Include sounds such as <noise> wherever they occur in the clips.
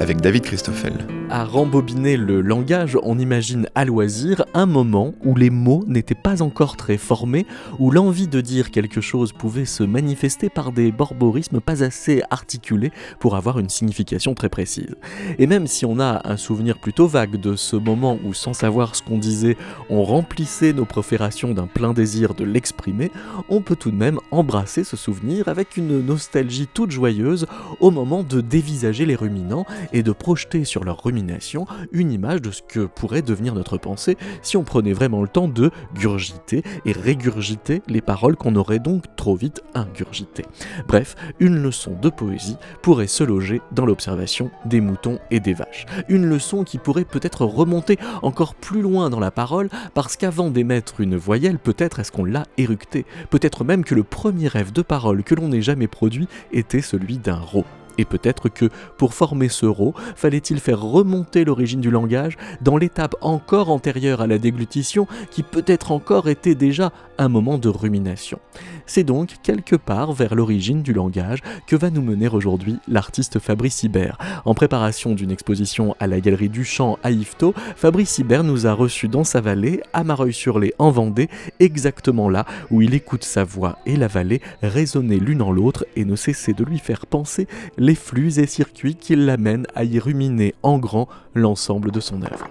avec David Christoffel. À rembobiner le langage, on imagine à loisir un moment où les mots n'étaient pas encore très formés, où l'envie de dire quelque chose pouvait se manifester par des borborismes pas assez articulés pour avoir une signification très précise. Et même si on a un souvenir plutôt vague de ce moment où, sans savoir ce qu'on disait, on remplissait nos proférations d'un plein désir de l'exprimer, on peut tout de même embrasser ce souvenir avec une nostalgie toute joyeuse au moment de dévisager les ruminants et de projeter sur leur rumination une image de ce que pourrait devenir notre pensée si on prenait vraiment le temps de gurgiter et régurgiter les paroles qu'on aurait donc trop vite ingurgitées. Bref, une leçon de poésie pourrait se loger dans l'observation des moutons et des vaches. Une leçon qui pourrait peut-être remonter encore plus loin dans la parole parce qu'avant d'émettre une voyelle, peut-être est-ce qu'on l'a éructée. Peut-être même que le premier rêve de parole que l'on ait jamais produit était celui d'un rot. Et peut-être que pour former ce rot, fallait-il faire remonter l'origine du langage dans l'étape encore antérieure à la déglutition qui peut-être encore était déjà un moment de rumination. C'est donc quelque part vers l'origine du langage que va nous mener aujourd'hui l'artiste Fabrice Hibert. En préparation d'une exposition à la Galerie du Champ à Yvetot, Fabrice Hibert nous a reçus dans sa vallée, à Mareuil-sur-les en Vendée, exactement là où il écoute sa voix et la vallée résonner l'une en l'autre et ne cesser de lui faire penser flux et circuits qui l'amènent à y ruminer en grand l'ensemble de son œuvre.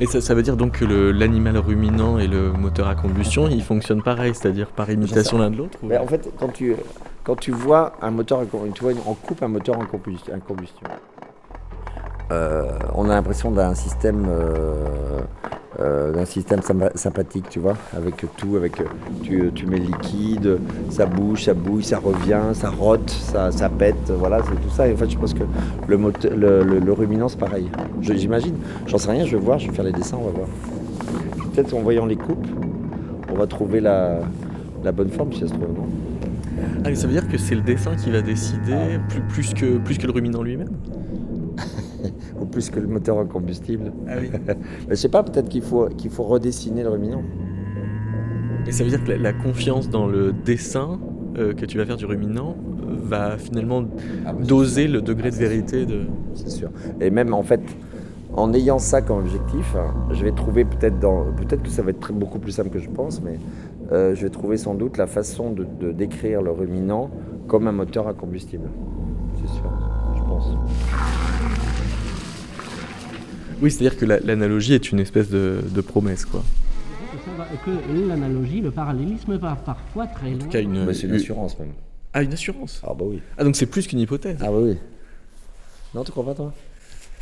Et ça, veut dire donc que l'animal ruminant et le moteur à combustion, ils fonctionnent pareil, c'est-à-dire par imitation l'un de l'autre En fait, quand tu, quand tu vois un moteur, tu vois, on coupe un moteur en combustion. Euh, on a l'impression d'un système, euh, euh, d'un système sympathique, tu vois, avec tout, avec tu, mets le liquide, ça bouge, ça bouille, ça revient, ça rote, ça, pète, voilà, c'est tout ça. Et en fait, je pense que le, ruminant, c'est pareil. J'imagine, j'en sais rien, je vais voir, je vais faire les dessins, on va voir. Peut-être en voyant les coupes, on va trouver la, la bonne forme, si ça se trouve, non? Ah, ça veut dire que c'est le dessin qui va décider ah. plus, plus, que, plus que le ruminant lui-même <laughs> Ou plus que le moteur à combustible Ah oui. <laughs> Je sais pas, peut-être qu'il faut, qu'il faut redessiner le ruminant. Et ça veut dire que la, confiance dans le dessin euh, que tu vas faire du ruminant euh, va finalement ah, bah, doser le degré de vérité de. C'est sûr. Et même en fait, en ayant ça comme objectif, je vais trouver peut-être dans. Peut-être que ça va être beaucoup plus simple que je pense, mais euh, je vais trouver sans doute la façon de, décrire le ruminant comme un moteur à combustible. C'est sûr, je pense. Oui, c'est-à-dire que l'analogie est une espèce de, promesse, quoi. Que l'analogie, le parallélisme va parfois très loin. Une... c'est une assurance même. Ah, une assurance Ah bah oui. Ah donc c'est plus qu'une hypothèse. Ah bah oui. Non, tu crois pas toi?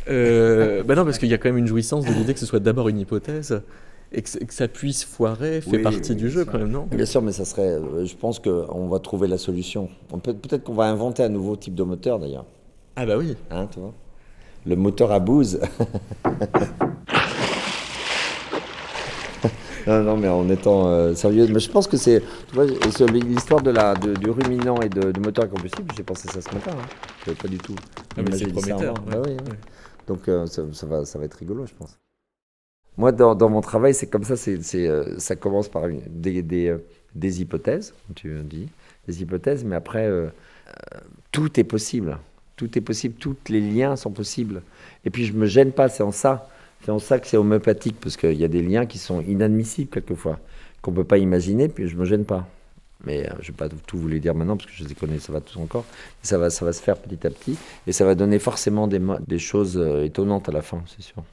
Euh, Bah non, parce qu'il y a quand même une jouissance de l'idée que ce soit d'abord une hypothèse et que, ça puisse foirer fait partie du jeu quand même, non? Bien sûr, mais ça serait. Euh, je pense qu'on va trouver la solution. Peut, peut-être qu'on va inventer un nouveau type de moteur d'ailleurs. Ah bah oui. Hein, tu vois? Le moteur à bouse. <laughs> non, non, mais en étant euh, sérieux, mais je pense que c'est. l'histoire de la, du ruminant et de, du moteur à combustible, j'ai pensé ça ce matin. Hein. Je pas du tout. Ah, mais c'est prometteur. Bah oui, Donc euh, ça, ça, va, ça va être rigolo, je pense. Moi, dans, mon travail, c'est comme ça. Euh, ça commence par des, des, euh, des, hypothèses, tu dis, des hypothèses, mais après, euh, tout est possible. Tout est possible. Tous les liens sont possibles. Et puis, je me gêne pas. C'est en ça. C'est en ça que c'est homéopathique, parce qu'il y a des liens qui sont inadmissibles quelquefois, qu'on peut pas imaginer. Puis, je me gêne pas. Mais je ne vais pas tout vous les dire maintenant, parce que je les connais, ça va tout encore. ça va, ça va se faire petit à petit. Et ça va donner forcément des choses étonnantes à la fin, c'est sûr.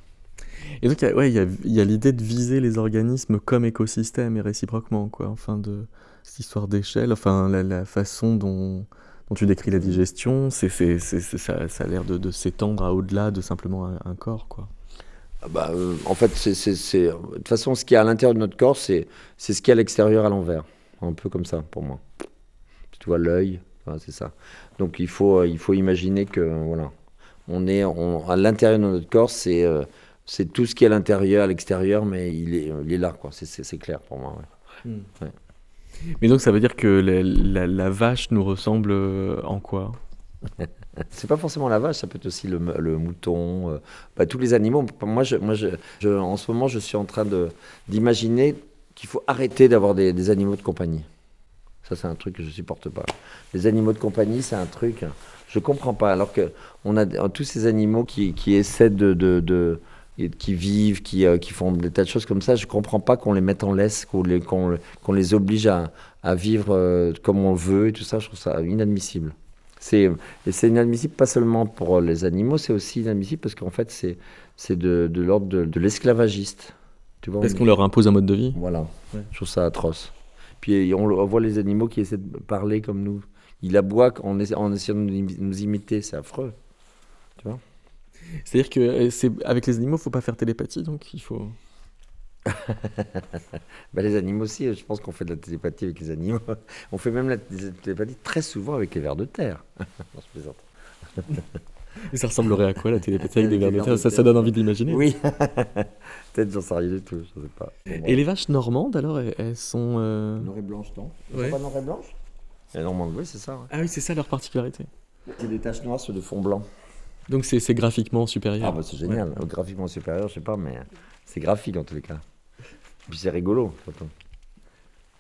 Et donc, il ouais, y a, y a l'idée de viser les organismes comme écosystèmes et réciproquement, quoi. Enfin, de cette histoire d'échelle, enfin, la, façon dont, tu décris la digestion, c'est, ça, a l'air de, s'étendre à au-delà de simplement un, corps, quoi. Ah bah, euh, en fait, c'est, de toute façon, ce qui est à l'intérieur de notre corps, c'est, c'est ce qui est à l'extérieur à l'envers. Un peu comme ça, pour moi. Tu vois, l'œil, c'est ça. Donc, il faut, il faut imaginer que, voilà, on est à l'intérieur de notre corps, c'est. Euh, C'est tout ce qui est à l'intérieur, à l'extérieur, mais il est, il est là, quoi. C'est- C'est c'est clair pour moi. ouais. Mais donc ça veut dire que la, la- la vache nous ressemble euh, en quoi? <laughs> C'est pas forcément la vache, ça peut être aussi le, mouton, euh, bah, tous les animaux. Moi, je, moi je, je- en ce moment, je suis en train de- d'imaginer qu'il faut arrêter d'avoir des, des animaux de compagnie. Ça, c'est un truc que je supporte pas. Les animaux de compagnie, c'est un truc, je comprends pas. Alors que on a euh, tous ces animaux qui, qui essaient de, de, de- et qui vivent, qui, euh, qui font des tas de choses comme ça, je comprends pas qu'on les mette en laisse, qu'on les, qu'on, qu'on les oblige à, à vivre euh, comme on le veut et tout ça. Je trouve ça inadmissible. C'est, et c'est inadmissible pas seulement pour les animaux, c'est aussi inadmissible parce qu'en fait, c'est, c'est de, de l'ordre de, de l'esclavagiste. Tu vois, Parce on- qu'on leur impose un mode de vie voilà, Ouais. je trouve ça atroce. Puis on, voit les animaux qui essaient de parler comme nous. Ils aboient en, en essayant de nous imiter, c'est affreux. C'est-à-dire que euh, c'est avec les animaux, faut pas faire télépathie, donc il faut. <laughs> Bah, les animaux aussi, je pense qu'on fait de la télépathie avec les animaux. <laughs> On fait même la télépathie très souvent avec les vers de terre. <laughs> Non, je plaisante. Et ça ressemblerait à quoi la télépathie avec des vers de terre? de ça, donne envie d'imaginer. Oui, peut-être j'en sais rien du tout, je sais pas. Et les vaches normandes alors, elles, elles sont. euh, Noir et blanche, non? Ouais. pas noir et blanche Les normandes, oui, c'est ça. ouais. Ah oui, c'est ça leur particularité. C'est des taches noires sur du fond blanc. Donc c'est graphiquement supérieur. Ah bah c'est génial. Ouais. Graphiquement supérieur, je sais pas, mais c'est graphique en tous les cas. Et puis c'est rigolo, surtout.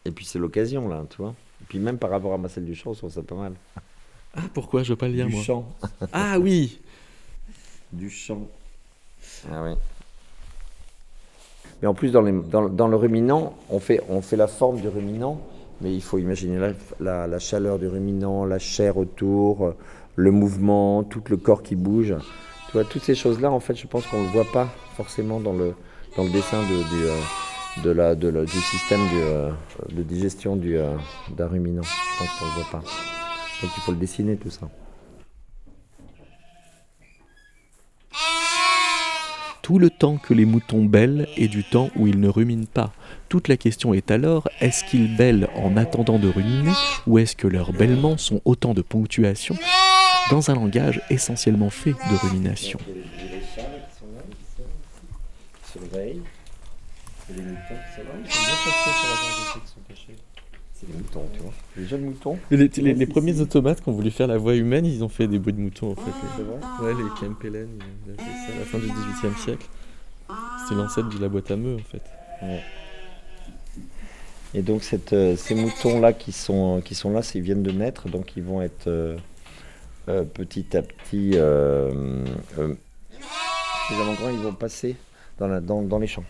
Et puis c'est l'occasion là, tu vois. Et puis même par rapport à Marcel Duchamp, je trouve ça pas mal. Ah pourquoi je veux pas le lire moi Duchamp. Ah oui. Duchamp. Ah oui. Mais en plus, dans, les- dans- dans le ruminant, on fait, on fait la forme du ruminant, mais il faut imaginer la, la- la chaleur du ruminant, la chair autour, le mouvement, tout le corps qui bouge. Tu vois, toutes ces choses-là, en fait, je pense qu'on ne le voit pas forcément dans le, dans le dessin de, du, euh, de la, de la- du système euh, de digestion du, euh, d'un ruminant. Je pense qu'on ne le voit pas. Donc il faut le dessiner, tout ça. Tout le temps que les moutons bêlent est du temps où ils ne ruminent pas. Toute la question est alors, est-ce qu'ils bêlent en attendant de ruminer ou est-ce que leurs bêlements sont autant de ponctuation dans un langage essentiellement fait de rumination? Les, les les. C'est les moutons, tu vois. Les jeunes moutons. Les, les- les premiers automates qui ont voulu faire la voix humaine, ils ont fait des bruits de moutons en fait. C'est vrai Ouais, les Kempelen, ils ont fait ça à la fin du XVIIIe siècle. C'était l'ancêtre de la boîte à meux en fait. Et donc cette, euh, ces moutons-là qui sont, qui sont là, c'est- ils viennent de naître, donc ils vont être euh, euh, petit à petit... Euh, euh, suffisamment grands, ils vont passer dans, la, dans, dans les champs.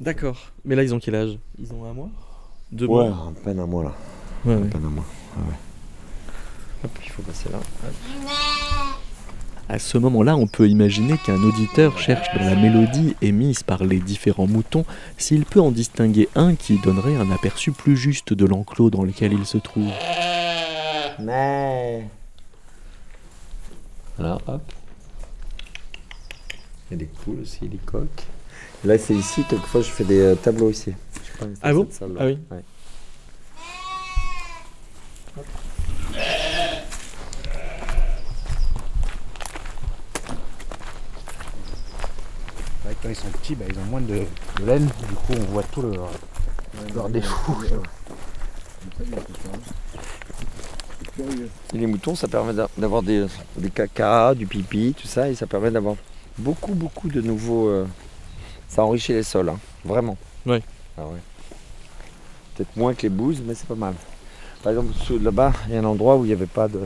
D'accord. Mais là, ils ont quel âge? Ils ont un mois? Deux Ouais, mois à peine un mois là. Ouais, À ouais. peine un mois. Ah ouais. Hop, il faut passer là. Hop. À ce moment-là, on peut imaginer qu'un auditeur cherche dans la mélodie émise par les différents moutons s'il peut en distinguer un qui donnerait un aperçu plus juste de l'enclos dans lequel il se trouve. Mais. Voilà, hop. Il y a des poules aussi, des coques. Là, c'est ici, quelquefois, je fais des euh, tableaux ici. Ah bon. Ah oui. Ouais. Ouais, quand ils sont petits, bah, ils ont moins de, de laine, du coup on voit tout leur, leur défaut. Et les moutons, ça permet d'a- d'avoir des, des caca, du pipi, tout ça, et ça permet d'avoir beaucoup, beaucoup de nouveaux. euh, Ça enrichit les sols, hein, vraiment. Ouais. Ah ouais. Peut-être moins que les bouses, mais c'est pas mal. Par exemple, là-bas, il y a un endroit où il n'y avait pas de.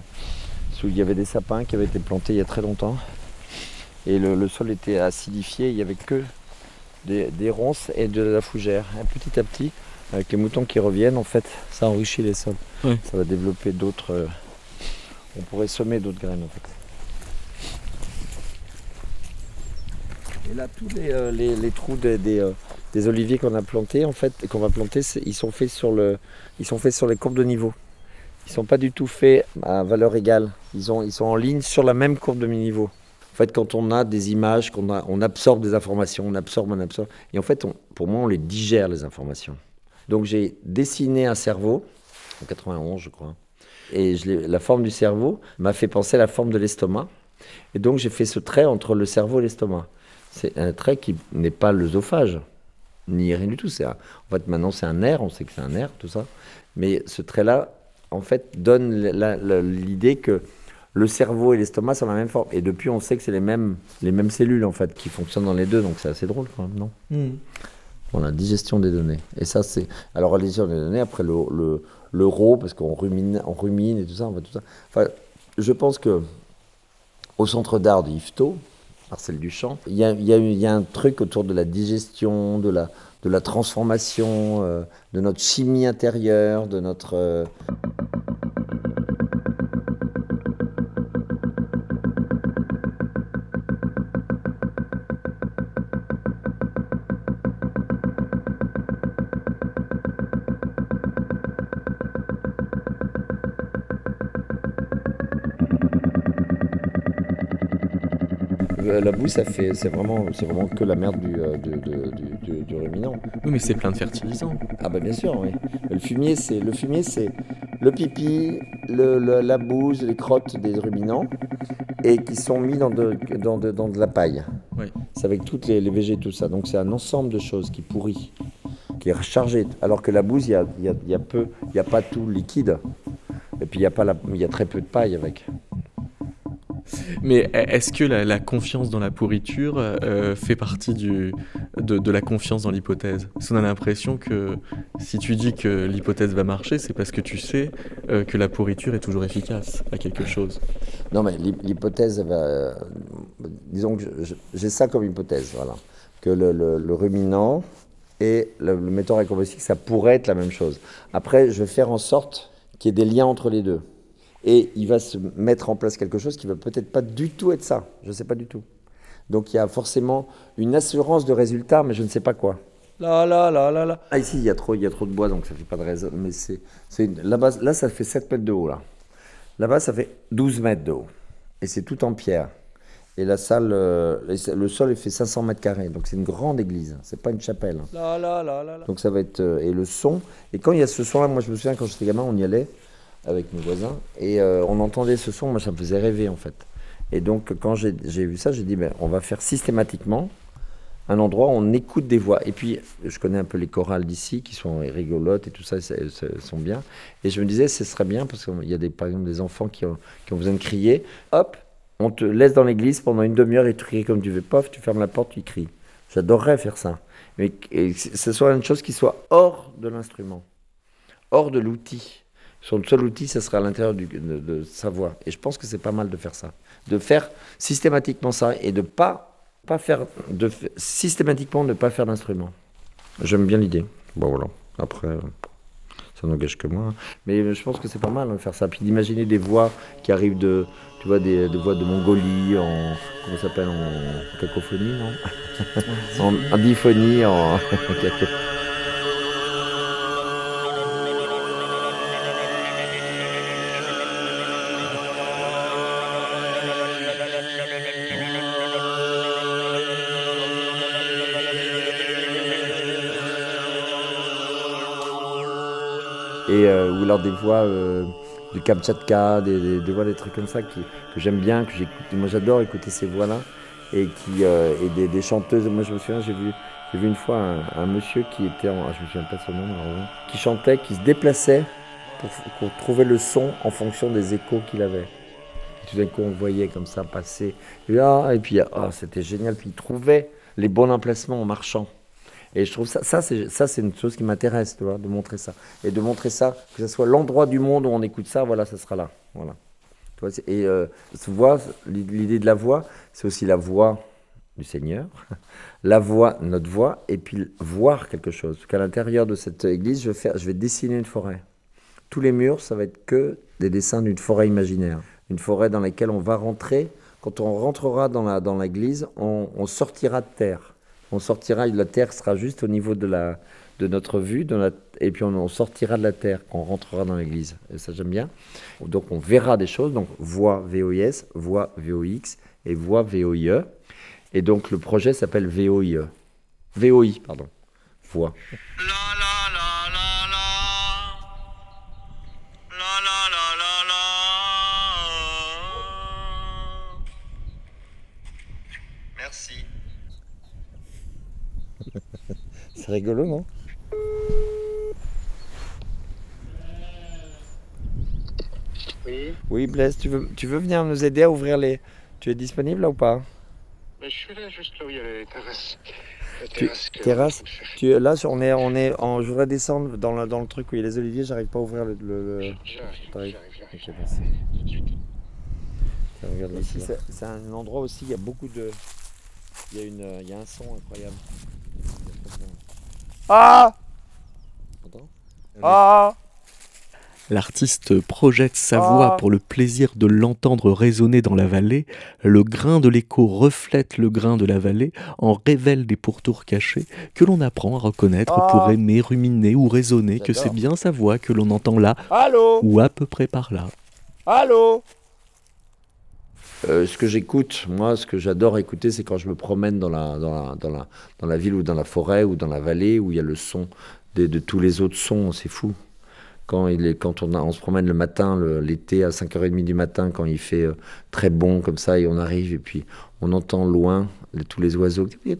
Où il y avait des sapins qui avaient été plantés il y a très longtemps. Et le, le sol était acidifié, il n'y avait que des, des ronces et de la fougère. Et petit à petit, avec les moutons qui reviennent, en fait, ça enrichit les sols. Ça va développer d'autres. euh, on pourrait semer d'autres graines en fait. Et là, tous les, euh, les- les trous des, des, euh, des oliviers qu'on a plantés, en fait, qu'on va planter, ils sont faits sur le, ils sont faits sur les courbes de niveau. Ils sont pas du tout faits à valeur égale. Ils, ils sont en ligne sur la même courbe de niveau. En fait, quand on a des images, qu'on on absorbe des informations, on absorbe, on absorbe. Et en fait, pour moi, on les digère, les informations. Donc j'ai dessiné un cerveau, en 91 je crois, et la forme du cerveau m'a fait penser à la forme de l'estomac. Et donc j'ai fait ce trait entre le cerveau et l'estomac. C'est un trait qui n'est pas l'œsophage, ni rien du tout. C'est un- en fait, maintenant, c'est un nerf, on sait que c'est un nerf, tout ça. Mais ce trait-là, en fait, donne l'idée que le cerveau et l'estomac sont la même forme. Et depuis, on sait que c'est les mêmes, les mêmes cellules, en fait, qui fonctionnent dans les deux. Donc, c'est assez drôle, quand même, non? Pour la digestion des données. Et ça, c'est. Alors, la digestion des données, après le, le, l'euro, parce qu'on rumine, on rumine et tout ça, on va tout ça. Enfin, je pense que au centre d'art de Yvetot, Marcel Duchamp, il y a, il y a- un truc autour de la digestion, de la, de la transformation, euh, de notre chimie intérieure, de notre. euh, La boue, ça fait, c'est vraiment, c'est vraiment que la merde du, euh, du, du- du ruminant. Oui, mais c'est plein de fertilisants. Ah bah bien sûr, oui. Le fumier, c'est le fumier, c'est le pipi, le, le- la bouse, les crottes des ruminants, et qui sont mis dans de, dans de, dans de la paille. Oui. C'est avec toutes les, les végétaux, tout ça. Donc c'est un ensemble de choses qui pourrit, qui est chargé. Alors que la bouse, il y a, il y a- il y a peu, il n'y a pas tout liquide. Et puis il y a pas la, il y a très peu de paille avec. Mais est-ce que la, confiance dans la pourriture euh, fait partie de, la confiance dans l'hypothèse? Parce qu'on a l'impression que si tu dis que l'hypothèse va marcher, c'est parce que tu sais euh, que la pourriture est toujours efficace à quelque chose. Non, mais l'hy- l'hypothèse, disons que j'ai ça comme hypothèse, voilà, que le, ruminant et le, le metteur ça pourrait être la même chose. Après, je vais faire en sorte qu'il y ait des liens entre les deux. Et il va se mettre en place quelque chose qui va peut-être pas du tout être ça. Je ne sais pas du tout. Donc il y a forcément une assurance de résultat, mais je ne sais pas quoi. Là, là, là, là, là. Ah, ici, il y a trop, il y a trop de bois, donc ça fait pas de raison. Mais c'est, c'est une- là-bas, là, ça fait 7 mètres de haut, là. Là-bas, ça fait 12 mètres de haut. Et c'est tout en pierre. Et la salle, euh, le sol, il fait 500 mètres carrés. Donc c'est une grande église. C'est pas une chapelle. Donc ça va être. euh, et le son. Et quand il y a ce son-là, moi je me souviens quand j'étais gamin, on y allait avec mes voisins. Et euh, on entendait ce son. Moi, ça me faisait rêver, en fait. Et donc, quand j'ai vu ça, j'ai dit, ben, on va faire systématiquement un endroit où on écoute des voix. Et puis, je connais un peu les chorales d'ici qui sont rigolotes et tout ça, c'est- sont bien. Et je me disais, ce serait bien parce qu'il y a des, par exemple des enfants qui ont, qui ont besoin de crier. Hop, on te laisse dans l'église pendant une demi-heure et tu cries comme tu veux. Pof, tu fermes la porte, tu cries. J'adorerais faire ça. Mais que ce soit une chose qui soit hors de l'instrument, hors de l'outil. Son seul outil, ce sera à l'intérieur du- de, de sa voix. Et je pense que c'est pas mal de faire ça. De faire systématiquement ça et de pas, pas faire, de systématiquement ne pas faire d'instrument. J'aime bien l'idée. Bon voilà. Après, euh, ça n'engage que moi. Mais je pense que c'est pas mal de faire ça. Puis d'imaginer des voix qui arrivent de, tu vois, des, des voix de Mongolie en, comment ça s'appelle, en cacophonie, non? En, en diphonie, en <laughs> alors des voix euh, du Kamtchatka, des, des, voix, des trucs comme ça que j'aime bien, que j'écoute. Moi, j'adore écouter ces voix-là et qui euh, et des, des chanteuses. Moi, je me souviens, j'ai vu j'ai vu une fois un, monsieur qui était, en, ah, je me souviens pas son nom, malheureusement, qui chantait, qui se déplaçait pour, trouver le son en fonction des échos qu'il avait. Tout d'un coup, on voyait comme ça passer. Et, ah, et puis, ah, c'était génial. Puis il trouvait les bons emplacements en marchant. Et je trouve ça, ça c'est, une chose qui m'intéresse, de montrer ça. Et de montrer ça, que ce soit l'endroit du monde où on écoute ça, voilà, ça sera là. Voilà. Et euh, voix, l'idée de la voix, c'est aussi la voix du Seigneur, <laughs> la voix, notre voix, et puis voir quelque chose. Qu'à l'intérieur de cette église, je vais, dessiner une forêt. Tous les murs, ça va être que des dessins d'une forêt imaginaire. Une forêt dans laquelle on va rentrer. Quand on rentrera dans la dans l'église, on sortira de terre. On sortira, la terre sera juste au niveau de, la, de notre vue, et puis on, on sortira de la terre quand on rentrera dans l'église. Et ça, j'aime bien. Donc on verra des choses, donc voix VOIS, voix VOX et voix VOIE. Et donc le projet s'appelle VOIE. VOI, pardon. Voix. C'est rigolo, non Oui, Oui, Blaise, tu veux, tu veux venir nous aider à ouvrir les. Tu es disponible là ou pas mais je suis là juste là où il y a les terrasses. La Tu- terrasse. que- terrasse tu, Là, on est, on est en, je voudrais descendre dans le, dans le truc où il y a les oliviers, j'arrive pas à ouvrir le. le- le- J'arrive, T'arrives. j'arrive, j'arrive. Ok, merci. Tout de suite. Tiens, regarde là, ici, c'est c'est un endroit aussi, il y a beaucoup de. Il y a, une, il y a un son incroyable. Ah Ah L'artiste projette sa voix Ah. pour le plaisir de l'entendre résonner dans la vallée. Le grain de l'écho reflète le grain de la vallée, en révèle des pourtours cachés que l'on apprend à reconnaître Ah. pour aimer, ruminer ou raisonner que c'est bien sa voix que l'on entend là Allô ou à peu près par là. Allô Euh, ce que j'écoute, moi, ce que j'adore écouter, c'est quand je me promène dans la, ville ou dans la forêt ou dans la vallée où il y a le son de tous les autres sons, c'est fou. Quand, quand on, se promène le matin, l'été à 5h30 du matin, quand il fait euh, très bon comme ça, et on arrive, et puis on entend loin tous les oiseaux, puis,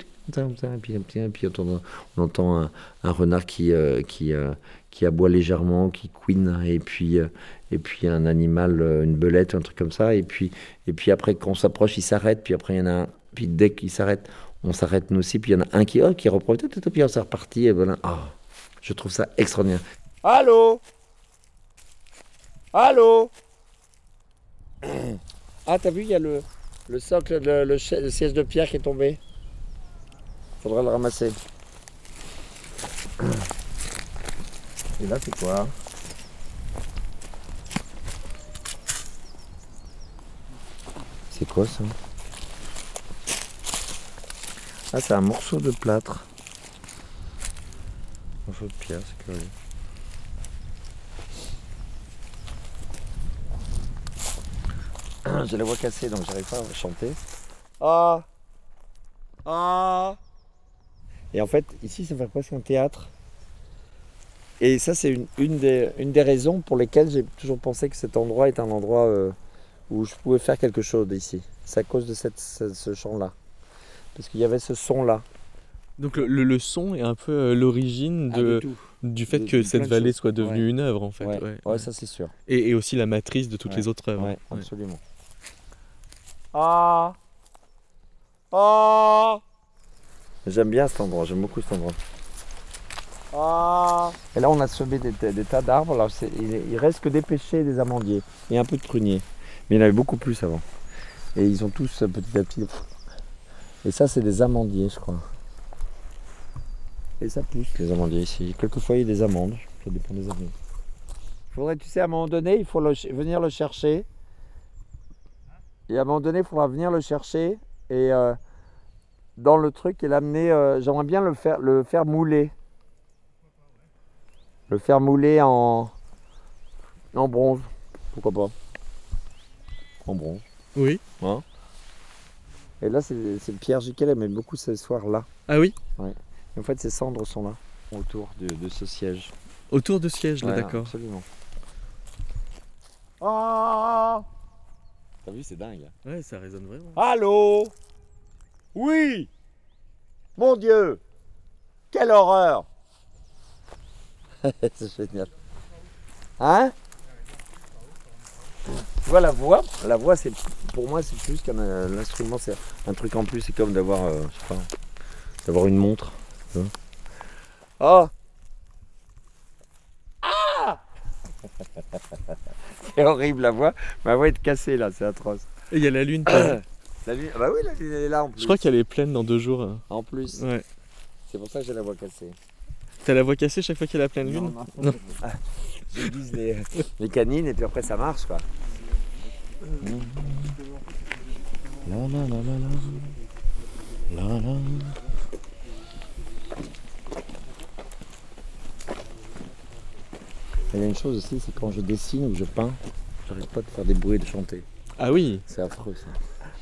on entend, un, renard qui, euh, qui, aboie légèrement, qui couine, et puis, et puis un animal, euh, une belette, un truc comme ça, et puis, et puis après, quand on s'approche, il s'arrête, puis après, il y en a un, puis dès qu'il s'arrête, on s'arrête nous aussi, puis il y en a un qui, oh, qui reprend, tout, tout, puis on s'est reparti, et voilà. Ah, je trouve ça extraordinaire. Allô? Allô? Ah, t'as vu, il y a le, le socle, le siège de pierre qui est tombé. Faudra le ramasser. Et là, c'est quoi? C'est quoi ça Ah, c'est un morceau de plâtre. Morceau de pierre, c'est. <clears throat> J'ai la voix cassée donc j'arrive pas à chanter. Ah Ah Et en fait, ici, ça fait presque un théâtre? Et ça, c'est une, une des, une des raisons pour lesquelles j'ai toujours pensé que cet endroit est un endroit euh, où je pouvais faire quelque chose ici. C'est à cause de cette, ce, ce chant-là. Parce qu'il y avait ce son-là. Donc le, le- le son est un peu euh, l'origine Ah, de, du fait de- que de cette vallée soit devenue Ouais. une œuvre en fait. Ouais, ouais. ouais, ça c'est sûr. Et, et aussi la matrice de toutes Ouais. les autres œuvres. Absolument. Ah Ah J'aime bien cet endroit, j'aime beaucoup cet endroit. Ah Et là, on a semé des, des- des tas d'arbres. Là, il, il reste que des pêchers et des amandiers. Et un peu de pruniers. Mais il y en avait beaucoup plus avant. Et ils ont tous euh, petit à petit. Et ça, c'est des amandiers, je crois. Et ça pousse, les amandiers ici. Quelquefois, il y a des amandes. Ça dépend des. Il faudrait, tu sais, à un moment donné, il faut le venir le chercher. Et à un moment donné, il faudra venir le chercher et euh, dans le truc et l'amener. euh, J'aimerais bien le faire, le faire mouler. Le faire mouler en, en bronze. Pourquoi pas En bronze. Oui. Et là, c'est Pierre Giquel aimait beaucoup ce soir-là. Ah oui En fait, ces cendres sont là, autour de, de ce siège. Autour de siège là, Ouais, d'accord. Absolument. Ah T'as vu, c'est dingue. Ouais, ça résonne vraiment. Allô? Oui Mon Dieu Quelle horreur <laughs> C'est génial. Hein? Tu vois la voix La voix, c'est pour moi, c'est plus qu'un euh, instrument, c'est un truc en plus. C'est comme d'avoir, euh, je sais pas, d'avoir une montre. vois. Oh Ah <laughs> C'est horrible la voix. Ma voix est cassée là, c'est atroce. Et il y a la lune. <coughs> La lune, ah bah oui, la lune elle est là en plus. Je crois qu'elle est pleine dans deux jours. hein. En plus, Ouais. c'est pour ça que j'ai la voix cassée. T'as la voix cassée chaque fois qu'il y a la pleine lune Non. <laughs> J'aiguise les, les canines et puis après ça marche quoi. Il y a une chose aussi, c'est quand je dessine ou je peins, j'arrête pas de faire des bruits et de chanter. Ah oui C'est affreux ça.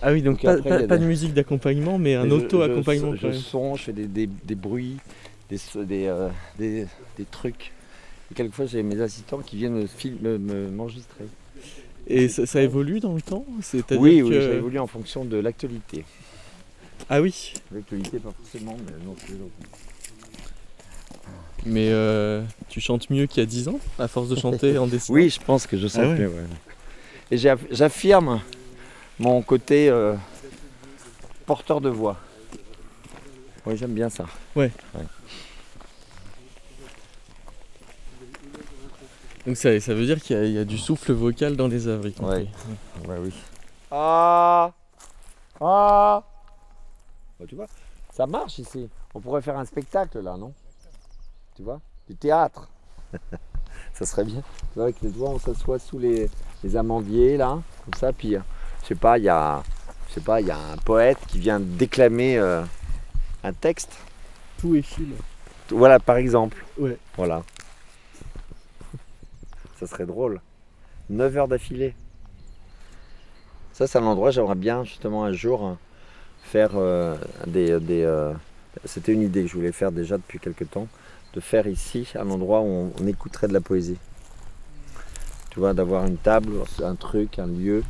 Ah oui, donc pas, de musique d'accompagnement, mais un auto-accompagnement Je, son, je fais des, des, bruits, des, des, euh, trucs. Et quelquefois j'ai mes assistants qui viennent me film- me- m'enregistrer. Et ça, ça évolue dans le temps C'est-à-dire Oui, oui, que... ça évolue en fonction de l'actualité. Ah oui L'actualité, pas forcément, mais non, c'est. Mais euh, tu chantes mieux qu'il y a 10 ans, à force de chanter en dessinant Oui, je pense que je sens Ah ouais. mieux. ouais. Et j'aff- j'affirme mon côté euh, porteur de voix. Oui, j'aime bien ça. Donc ça, ça veut dire qu'il y, a- il y a du souffle vocal dans les œuvres. Ouais. Ouais, oui. Ah Ah Bah, Tu vois, ça marche ici. On pourrait faire un spectacle là, non? Tu vois? Du théâtre. <laughs> ça serait bien. Tu vois, avec les doigts, on s'assoit sous les, les amandiers là, comme ça, puis euh, je sais pas, il y a. Je sais pas, il y a un poète qui vient déclamer euh, un texte. Tout est fil. Voilà, par exemple. Ouais. Voilà. Ça serait drôle. 9 heures d'affilée. Ça, c'est un endroit, j'aimerais bien justement un jour euh, faire euh, des. des, euh, C'était une idée que je voulais faire déjà depuis quelques temps, de faire ici un endroit où on, écouterait de la poésie. Tu vois, d'avoir une table, un truc, un lieu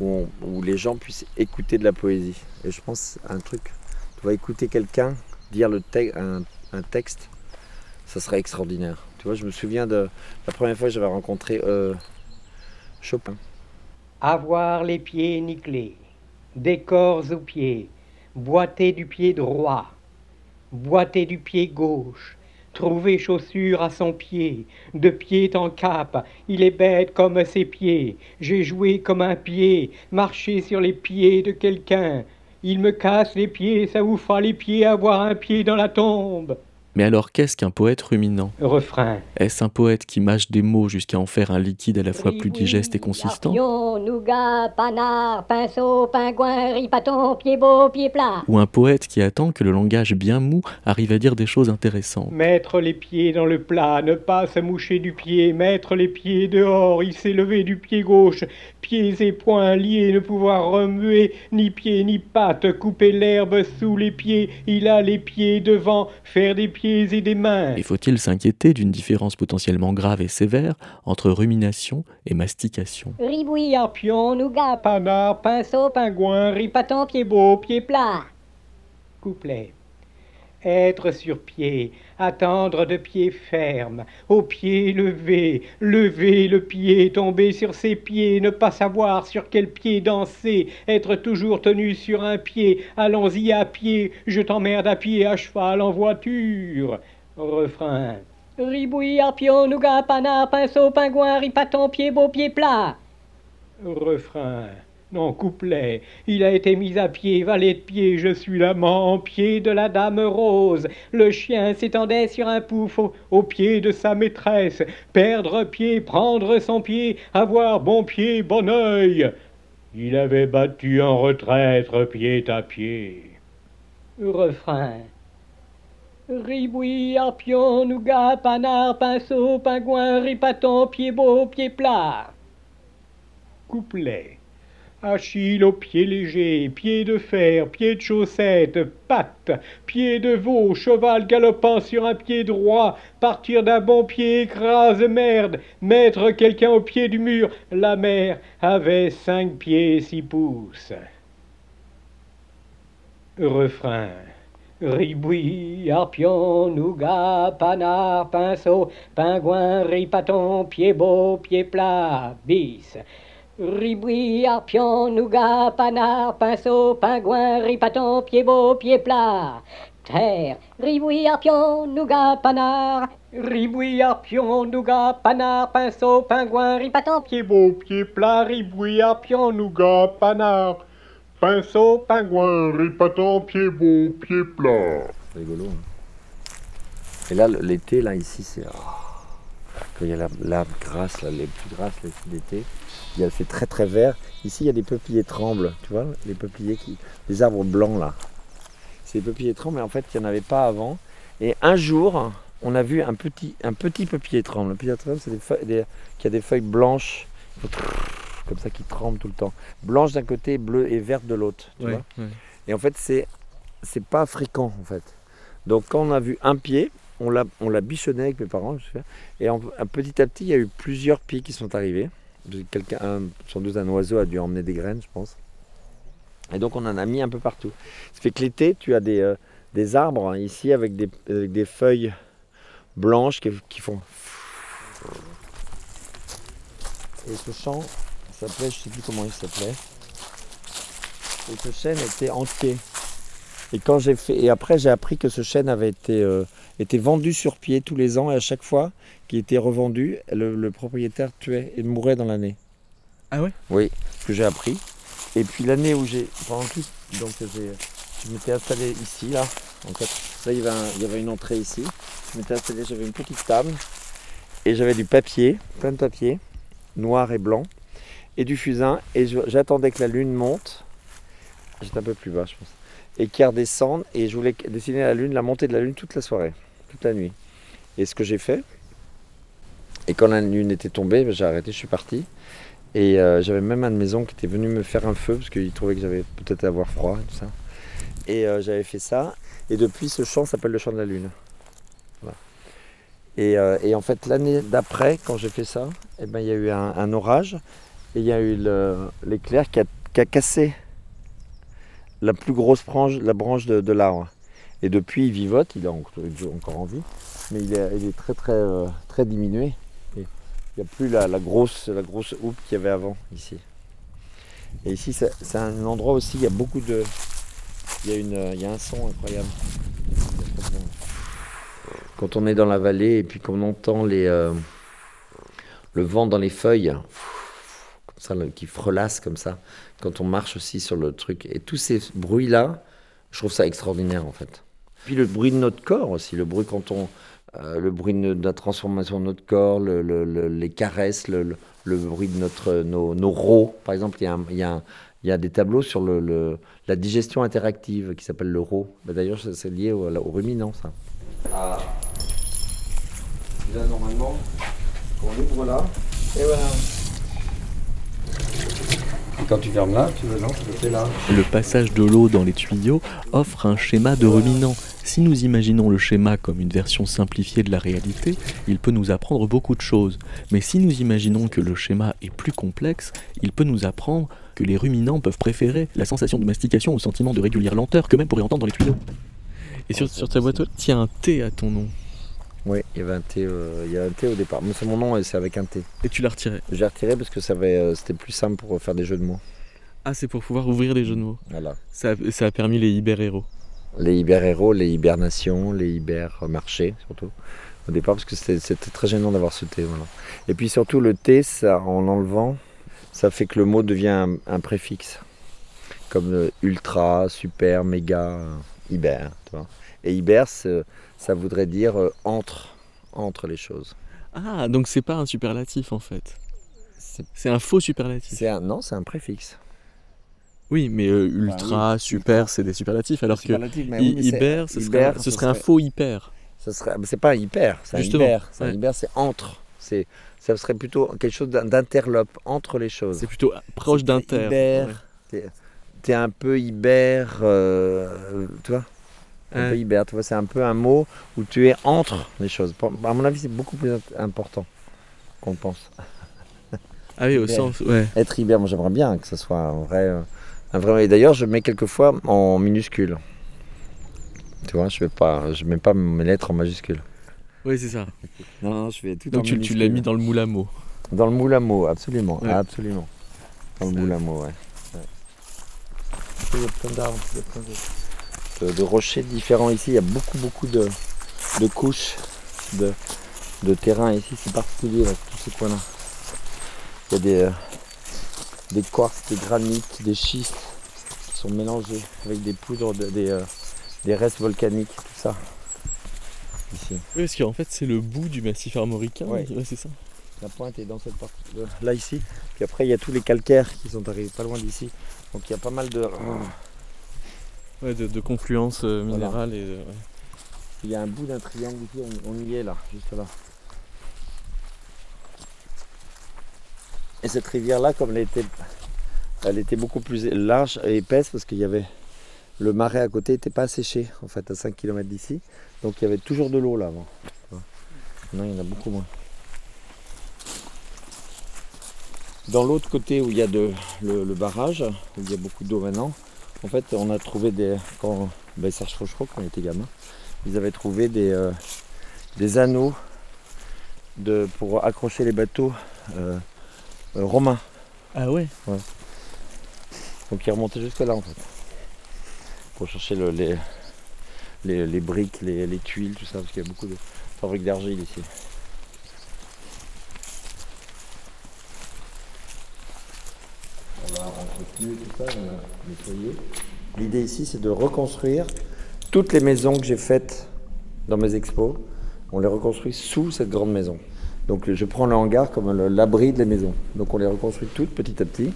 où, les gens puissent écouter de la poésie. Et je pense un truc. Tu vas écouter quelqu'un dire le te- un, un texte, ça serait extraordinaire. Tu vois, je me souviens de la première fois que j'avais rencontré euh, Chopin. Avoir les pieds nickelés, des corps aux pieds, boiter du pied droit, boiter du pied gauche, trouver chaussure à son pied, de pied en cap, il est bête comme ses pieds, j'ai joué comme un pied, marché sur les pieds de quelqu'un, il me casse les pieds, ça vous fera les pieds avoir un pied dans la tombe. Mais alors qu'est-ce qu'un poète ruminant? Refrain. Est-ce un poète qui mâche des mots jusqu'à en faire un liquide à la fois plus digeste et consistant? Scorpion, nougat, panard, pinceau, pingouin, ripaton, pied beau, pied plat. Ou un poète qui attend que le langage bien mou arrive à dire des choses intéressantes? Mettre les pieds dans le plat, ne pas se moucher du pied, mettre les pieds dehors, il s'est levé du pied gauche, pieds et poings liés, ne pouvoir remuer ni pieds ni pattes, couper l'herbe sous les pieds, il a les pieds devant, faire des pieds et des mains. Et faut-il s'inquiéter d'une différence potentiellement grave et sévère entre rumination et mastication? Ribouille, arpion, nougat, Panard, pinceau, pingouin, ripaton, pied beau, pied plat. Couplet. Être sur pied, attendre de pied ferme, au pied levé, lever le pied, tomber sur ses pieds, ne pas savoir sur quel pied danser, être toujours tenu sur un pied, allons-y à pied, je t'emmerde à pied, à cheval, en voiture. Refrain. ribouille, arpion, nougat, panard, pinceau, pingouin, ripaton, pied beau, pied plat. Refrain. Non, couplet. Il a été mis à pied, valet de pied, je suis l'amant, pied de la dame rose. Le chien s'étendait sur un pouf au, au pied de sa maîtresse. Perdre pied, prendre son pied, avoir bon pied, bon œil. Il avait battu en retraite, pied à pied. Refrain. Ribouille, arpion, nougat, panard, pinceau, pingouin, ripaton, pied beau, pied plat. Couplet. Achille au pied léger, pied de fer, pied de chaussette, pattes, pied de veau, cheval galopant sur un pied droit, partir d'un bon pied écrase merde, mettre quelqu'un au pied du mur, la mère avait cinq pieds six pouces. Refrain. Ribouille, arpion, nougat, panard, pinceau, pingouin, ripaton, pied beau, pied plat, bis. Ribouille, arpion, nougat, panard, pinceau, pingouin, ripaton, pied beau, pied plat. Terre, ribouille, arpion, nougat, panard, Ribouille, arpion, nougat, panard, pinceau, pingouin, ripaton, pied beau, pied plat, ribouille, arpion, nougat, panard, pinceau, pingouin, ripaton, pied beau, pied plat. Rigolo. hein. Et là, l'été, là, ici, c'est. oh, quand il y a la, grasse, là, les plus grasses l'été, c'est très très vert. Ici, il y a des peupliers trembles, tu vois, les peupliers qui. les arbres blancs, là. C'est des peupliers trembles, mais en fait, il n'y en avait pas avant. Et un jour, on a vu un petit, un petit peuplier tremble. Le peuplier tremble, c'est des feuilles, des- qui a des feuilles blanches, comme ça, qui tremblent tout le temps. Blanches d'un côté, bleues et vertes de l'autre, tu vois. Et en fait, c'est c'est pas fréquent en fait. Donc quand on a vu un pied, on l'a on l'a bichonné avec mes parents. Et en- petit à petit, il y a eu plusieurs pieds qui sont arrivés. Quelqu'un, un- sans doute un oiseau a dû emmener des graines, je pense. Et donc on en a mis un peu partout. Ça fait que l'été, tu as des, euh, des arbres hein, ici avec des, avec des feuilles blanches qui, qui font. Et ce chant s'appelait, je sais plus comment il s'appelait. Et ce chêne était entier. Et quand j'ai fait, et après j'ai appris que ce chêne avait été, euh, été vendu sur pied tous les ans et à chaque fois qu'il était revendu, le, le propriétaire tuait et mourait dans l'année. Ah ouais? Oui, ce que j'ai appris. Et puis l'année où j'ai, pendant tout, donc j'ai, je m'étais installé ici là. En fait, là il y avait, un- il y avait une entrée ici. Je m'étais installé, j'avais une petite table et j'avais du papier, plein de papier, noir et blanc, et du fusain. Et j'attendais que la lune monte. J'étais un peu plus bas, je pense. Et qu'elle redescende. Et je voulais dessiner la lune, la montée de la lune toute la soirée, toute la nuit. Et ce que j'ai fait. Et quand la lune était tombée, ben, j'ai arrêté, je suis parti. Et euh, j'avais même un de mes qui était venu me faire un feu parce qu'il trouvait que j'avais peut-être avoir froid et tout ça. Et euh, j'avais fait ça. Et depuis, ce chant s'appelle le chant de la lune. Et, euh, et en fait, l'année d'après, quand j'ai fait ça, eh ben, il y a eu un, orage et il y a eu l'éclair qui qui a cassé la plus grosse branche, la branche de, l'arbre. Et depuis, il vivote, il est encore en vie, mais il est, très, très, euh, très diminué. Il n'y a plus la, grosse, la grosse houppe qu'il y avait avant ici. Et ici, c'est un endroit aussi, il y a beaucoup de. Il y a, une, il un son incroyable. Quand on est dans la vallée et puis qu'on entend les, euh, le vent dans les feuilles, comme ça, qui frelasse comme ça, quand on marche aussi sur le truc. Et tous ces bruits-là, je trouve ça extraordinaire en fait. Puis le bruit de notre corps aussi, le bruit quand on. euh, le bruit de, la transformation de notre corps, le- le- le- les caresses, le, bruit de notre, nos, nos. Par exemple, il y a, des tableaux sur la digestion interactive qui s'appelle le RO. Bah, D'ailleurs, c'est lié au, au ruminant, ça. Ah. Normalement, voilà. Quand tu fermes là, tu veux, non, tu là. Le passage de l'eau dans les tuyaux offre un schéma de ruminant. Si nous imaginons le schéma comme une version simplifiée de la réalité, il peut nous apprendre beaucoup de choses. Mais si nous imaginons que le schéma est plus complexe, il peut nous apprendre que les ruminants peuvent préférer la sensation de mastication au sentiment de régulière lenteur que même pourrait entendre dans les tuyaux. Et sur, sur ta boîte, tiens un T à ton nom. Oui, il y avait un T, euh, il y a un T au départ. Mais c'est mon nom et c'est avec un T. Et tu l'as retiré. J'ai retiré parce que ça avait, euh, c'était plus simple pour faire des jeux de mots. Ah, c'est pour pouvoir ouvrir les jeux de mots. Voilà. Ça, a- ça a permis les hyper-héros. Les hyper-héros, les hibernations, les hyper-marchés surtout. Au départ, parce que c'était c'était très gênant d'avoir ce T. Voilà. Et puis surtout, le T, ça, en l'enlevant, ça fait que le mot devient un, un préfixe. Comme euh, ultra, super, méga, euh, hyper. Tu vois. Et hyper, c'est- ça voudrait dire euh, entre, entre les choses. Ah, donc c'est pas un superlatif en fait. C'est- un faux superlatif. Un, non, c'est un préfixe. Oui, mais euh, ultra, super, c'est des superlatifs, alors que Superlatif, mais oui, mais c'est- hyper, ce serait, hyper, un- ce ce serait un serait- faux hyper. Ce serait, c'est pas un hyper, c'est un Justement, hyper. C'est un ouais. hyper, c'est entre. C'est, ça serait plutôt quelque chose d'in- d'interlope entre les choses. C'est plutôt proche d'inter. hyper. ouais. T'es, t'es un peu hyper, euh, tu vois Un Ouais. peu hyper, tu vois, c'est un peu un mot où tu es entre les choses. À mon avis, c'est beaucoup plus important qu'on pense. Ah oui, au sens, ouais. Être hyper, moi j'aimerais bien que ce soit un vrai. euh, Un vrai... Et d'ailleurs, je mets quelquefois en minuscule. Tu vois, je ne pas, je mets pas mes lettres en majuscule. Oui, c'est ça. Non, non, je fais tout Donc tu, tu l'as mis dans le moule à mots. Dans le moule à mots, absolument, Ouais. absolument. Dans le moule à mots, ouais. ouais. De, rochers différents ici. Il y a beaucoup, beaucoup de, de couches de, de terrain ici. C'est particulier, là, tous ces coins-là. Il y a des, euh, des quartz, des granites, des schistes qui sont mélangés avec des poudres, de- des, euh, des restes volcaniques, tout ça. Ici. Oui, parce qu'en fait, c'est le bout du massif armoricain. Ouais. c'est ça. La pointe est dans cette partie là ici. Puis après il y a tous les calcaires qui sont arrivés pas loin d'ici. Donc il y a pas mal de. Ouais, de, de confluence euh, Voilà. minérale et. ouais. Il y a un bout d'un triangle ici, on, on y est là, juste là. Et cette rivière là, comme elle était, elle était beaucoup plus large et épaisse parce qu'il y avait le marais à côté n'était pas asséché en fait à 5 km d'ici. Donc il y avait toujours de l'eau là avant. Non, il y en a beaucoup moins. Dans l'autre côté où il y a de, le, le barrage, où il y a beaucoup d'eau maintenant, en fait on a trouvé des. Quand ben, Serge Fauchereau, quand il était gamin, ils avaient trouvé des, euh, des anneaux de, pour accrocher les bateaux euh, euh, romains. Ah ouais? Donc ils remontaient jusque là en fait. Pour chercher le- les, les, les briques, les, les tuiles, tout ça, parce qu'il y a beaucoup de fabriques d'argile ici. On L'idée ici c'est de reconstruire toutes les maisons que j'ai faites dans mes expos. On les reconstruit sous cette grande maison. Donc je prends le hangar comme l'abri de les maisons. Donc on les reconstruit toutes petit à petit.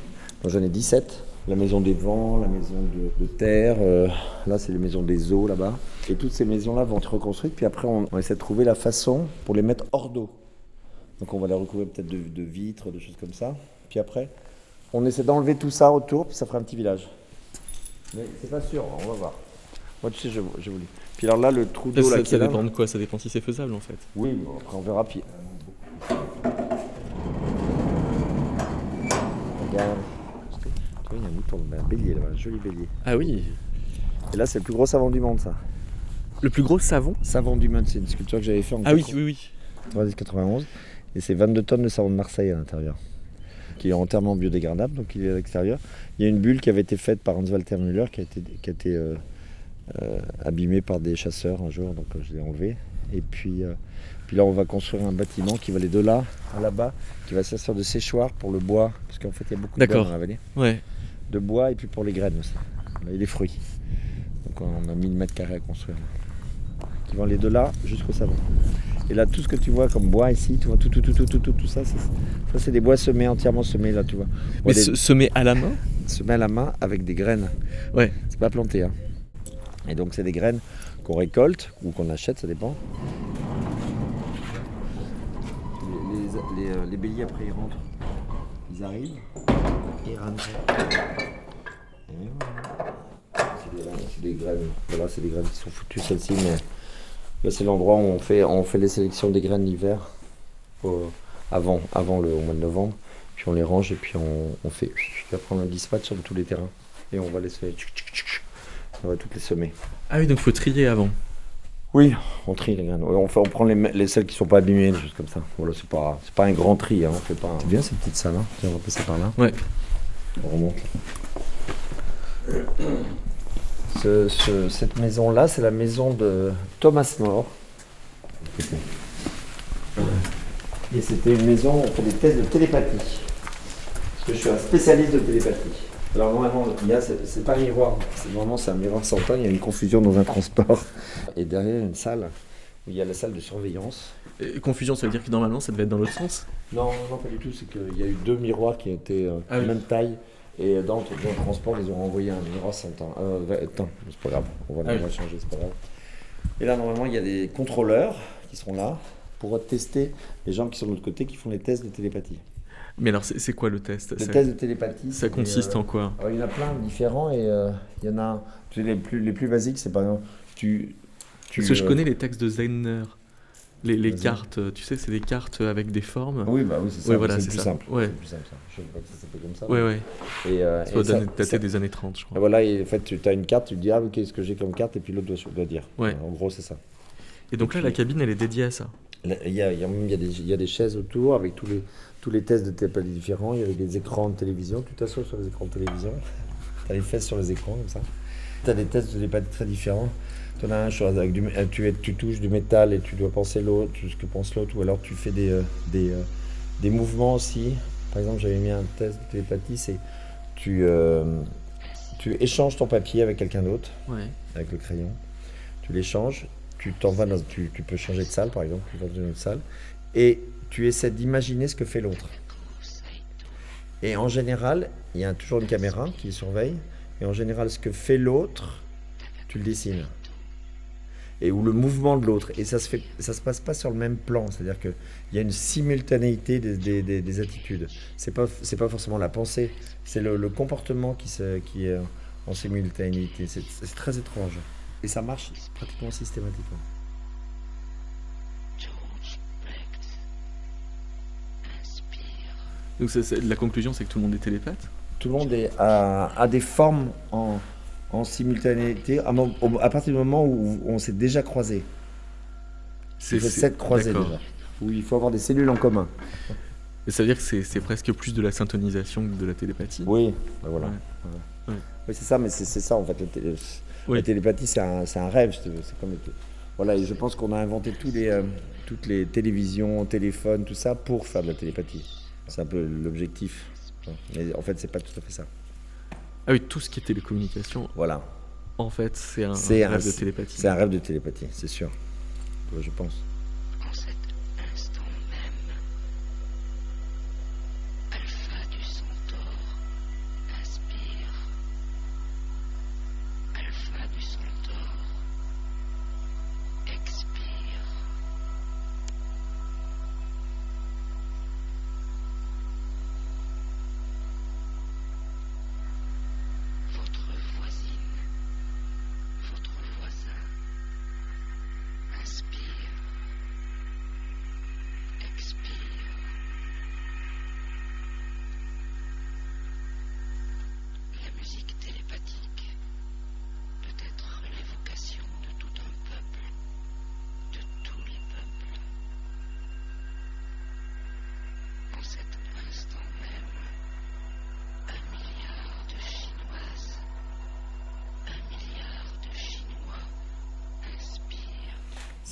J'en ai 17. La maison des vents, la maison de, terre, euh, là c'est les maisons des eaux là-bas. Et toutes ces maisons-là vont être reconstruites, puis après on, essaie de trouver la façon pour les mettre hors d'eau. Donc on va les recouvrir peut-être de vitres, de choses comme ça. Puis après, on essaie d'enlever tout ça autour, puis ça fera un petit village. Mais c'est pas sûr, on va voir. Moi tu sais, je, je vous dis. Puis alors là, le trou d'eau là Ça, qui ça là, dépend de quoi? Ça dépend si c'est faisable en fait. oui, bon, après on verra. Puis... Regarde. Il y a un mouton, un bélier là-bas, un joli bélier. Ah oui Et là, c'est le plus gros savon du monde, ça. Le plus gros savon? Savon du monde, c'est une sculpture que j'avais fait en Ah oui, oui, oui. 90-91. Et c'est 22 tonnes de savon de Marseille à l'intérieur. Qui est entièrement biodégradable, donc il est à l'extérieur. Il y a une bulle qui avait été faite par Hans Walter Müller, qui a été, qui a été euh, euh, abîmée par des chasseurs un jour, donc euh, je l'ai enlevé. Et puis, euh, puis là, on va construire un bâtiment qui va aller de là à là-bas, qui va servir de séchoir pour le bois, parce qu'en fait, il y a beaucoup de bois dans la vallée. Ouais. De bois et puis pour les graines aussi, et les fruits. Donc on a 1000 mètres carrés à construire. Qui vont aller de là jusqu'au savon. Et là, tout ce que tu vois comme bois ici, tu vois, tout, tout, tout, tout, tout, tout, tout ça, ça c'est des bois semés, entièrement semés là, tu vois. Mais des- se- semer à la main? Semés à la main avec des graines. Ouais. C'est pas planté. Hein. Et donc c'est des graines qu'on récolte ou qu'on achète, ça dépend. Les, les- les, euh, les béliers après ils rentrent, ils arrivent, ils rentrent. Et voilà. C'est des, des graines. Voilà, c'est des graines qui sont foutues celles-ci, mais c'est l'endroit où on fait, on fait les sélections des graines l'hiver, avant, avant le au mois de novembre. Puis on les range et puis on, on fait. Puis après on a dispatch sur tous les terrains et on va les semer. On va toutes les semer. Ah oui, donc faut trier avant. Oui, on trie les graines. On, fait, on prend les, les celles qui sont pas abîmées, des choses comme ça. Voilà, c'est pas, c'est pas un grand tri. Hein. On fait pas. un- C'est bien cette petite salle. Hein. Tiens, on va passer par là. Ouais. On remonte. Ce- ce- cette maison-là, c'est la maison de Thomas More. Et c'était une maison, on fait des tests de télépathie. Parce que je suis un spécialiste de télépathie. Alors normalement, il y a, c'est, c'est pas un miroir, c'est vraiment c'est un miroir sans teint, il y a une confusion dans un transport. Et derrière, il y a une salle où il y a la salle de surveillance. Et confusion, ça veut dire que normalement ça devait être dans l'autre sens? Non, non, pas du tout, c'est qu'il y a eu deux miroirs qui étaient euh, Ah oui. même taille. Et dans, dans le transport, ils ont envoyé un sans teint. Euh, teint, c'est pas grave, on va, Ah on oui. va changer, c'est pas grave. Et là, normalement, il y a des contrôleurs qui seront là pour tester les gens qui sont de l'autre côté qui font les tests de télépathie. Mais alors, c'est quoi le test? Le Ça- test de télépathie, Ça consiste euh, en quoi? alors, il y en a plein de différents et euh, il y en a. Les plus, les plus basiques, c'est par exemple. Tu, tu, Parce que je connais les textes de Zener. Les, cartes, euh, tu sais, c'est des cartes avec des formes. Oui, bah oui, c'est ça. Oui, voilà, c'est plus simple. Ouais. Plus simple, ça. Je sais pas que ça comme ça. Mais- ouais. Et, euh, Ça doit dater des années 30, je Et crois. voilà, et en fait, tu as une carte, tu te dis, ah, ok, ce que j'ai comme carte, et puis l'autre doit, doit dire. Ouais. En gros, c'est ça. Et donc là, la cabine, elle est dédiée à ça. Il y a, il y a même il y a des, il y a des chaises autour avec tous les, tous les tests de télépathie différents. Il y a des écrans de télévision. Tu t'assois sur les écrans de télévision. Tu as les fesses sur les écrans comme ça. Tu as des tests de télépathie très différents. Tu en as un sur, avec du, euh, tu, es- tu touches du métal et tu dois penser l'autre, ce que pense l'autre. Ou alors tu fais des, euh, des, euh, des mouvements aussi. Par exemple, j'avais mis un test de télépathie c'est tu, euh, tu échanges ton papier avec quelqu'un d'autre Ouais. avec le crayon. Tu l'échanges, tu t'en vas dans, tu, tu peux changer de salle par exemple, tu vas dans une autre salle, et tu essaies d'imaginer ce que fait l'autre. Et en général, il y a toujours une caméra qui surveille, et en général, ce que fait l'autre, tu le dessines. Et ou le mouvement de l'autre. Et ça se fait, ça se passe pas sur le même plan. C'est-à-dire qu'il y a une simultanéité des, des, des- des attitudes. C'est pas, c'est pas forcément la pensée, c'est le, le comportement qui, se, qui est en simultanéité. C'est c'est très étrange. Et ça marche pratiquement systématiquement. Donc la conclusion, c'est que tout le monde est télépathe? Tout le monde est, a, a des formes en, en simultanéité à, au- à partir du moment où on s'est déjà croisé. C'est sept croisés déjà. Où il faut avoir des cellules en commun. Ça veut dire que c'est presque plus de la syntonisation que de la télépathie. Oui, ben voilà. Ouais. Ouais. Ouais. Oui, c'est ça, mais c'est ça en fait. La, télé- Oui. la télépathie, c'est un, un rêve. si tu veux, C'est comme voilà, et je pense qu'on a inventé tous les, euh, toutes les télévisions, téléphones, tout ça pour faire de la télépathie. C'est un peu l'objectif. Mais en fait, c'est pas tout à fait ça. Ah oui, tout ce qui est télécommunication, Voilà. en fait, c'est un, rêve de télépathie. C'est un rêve de télépathie, c'est sûr. Je pense.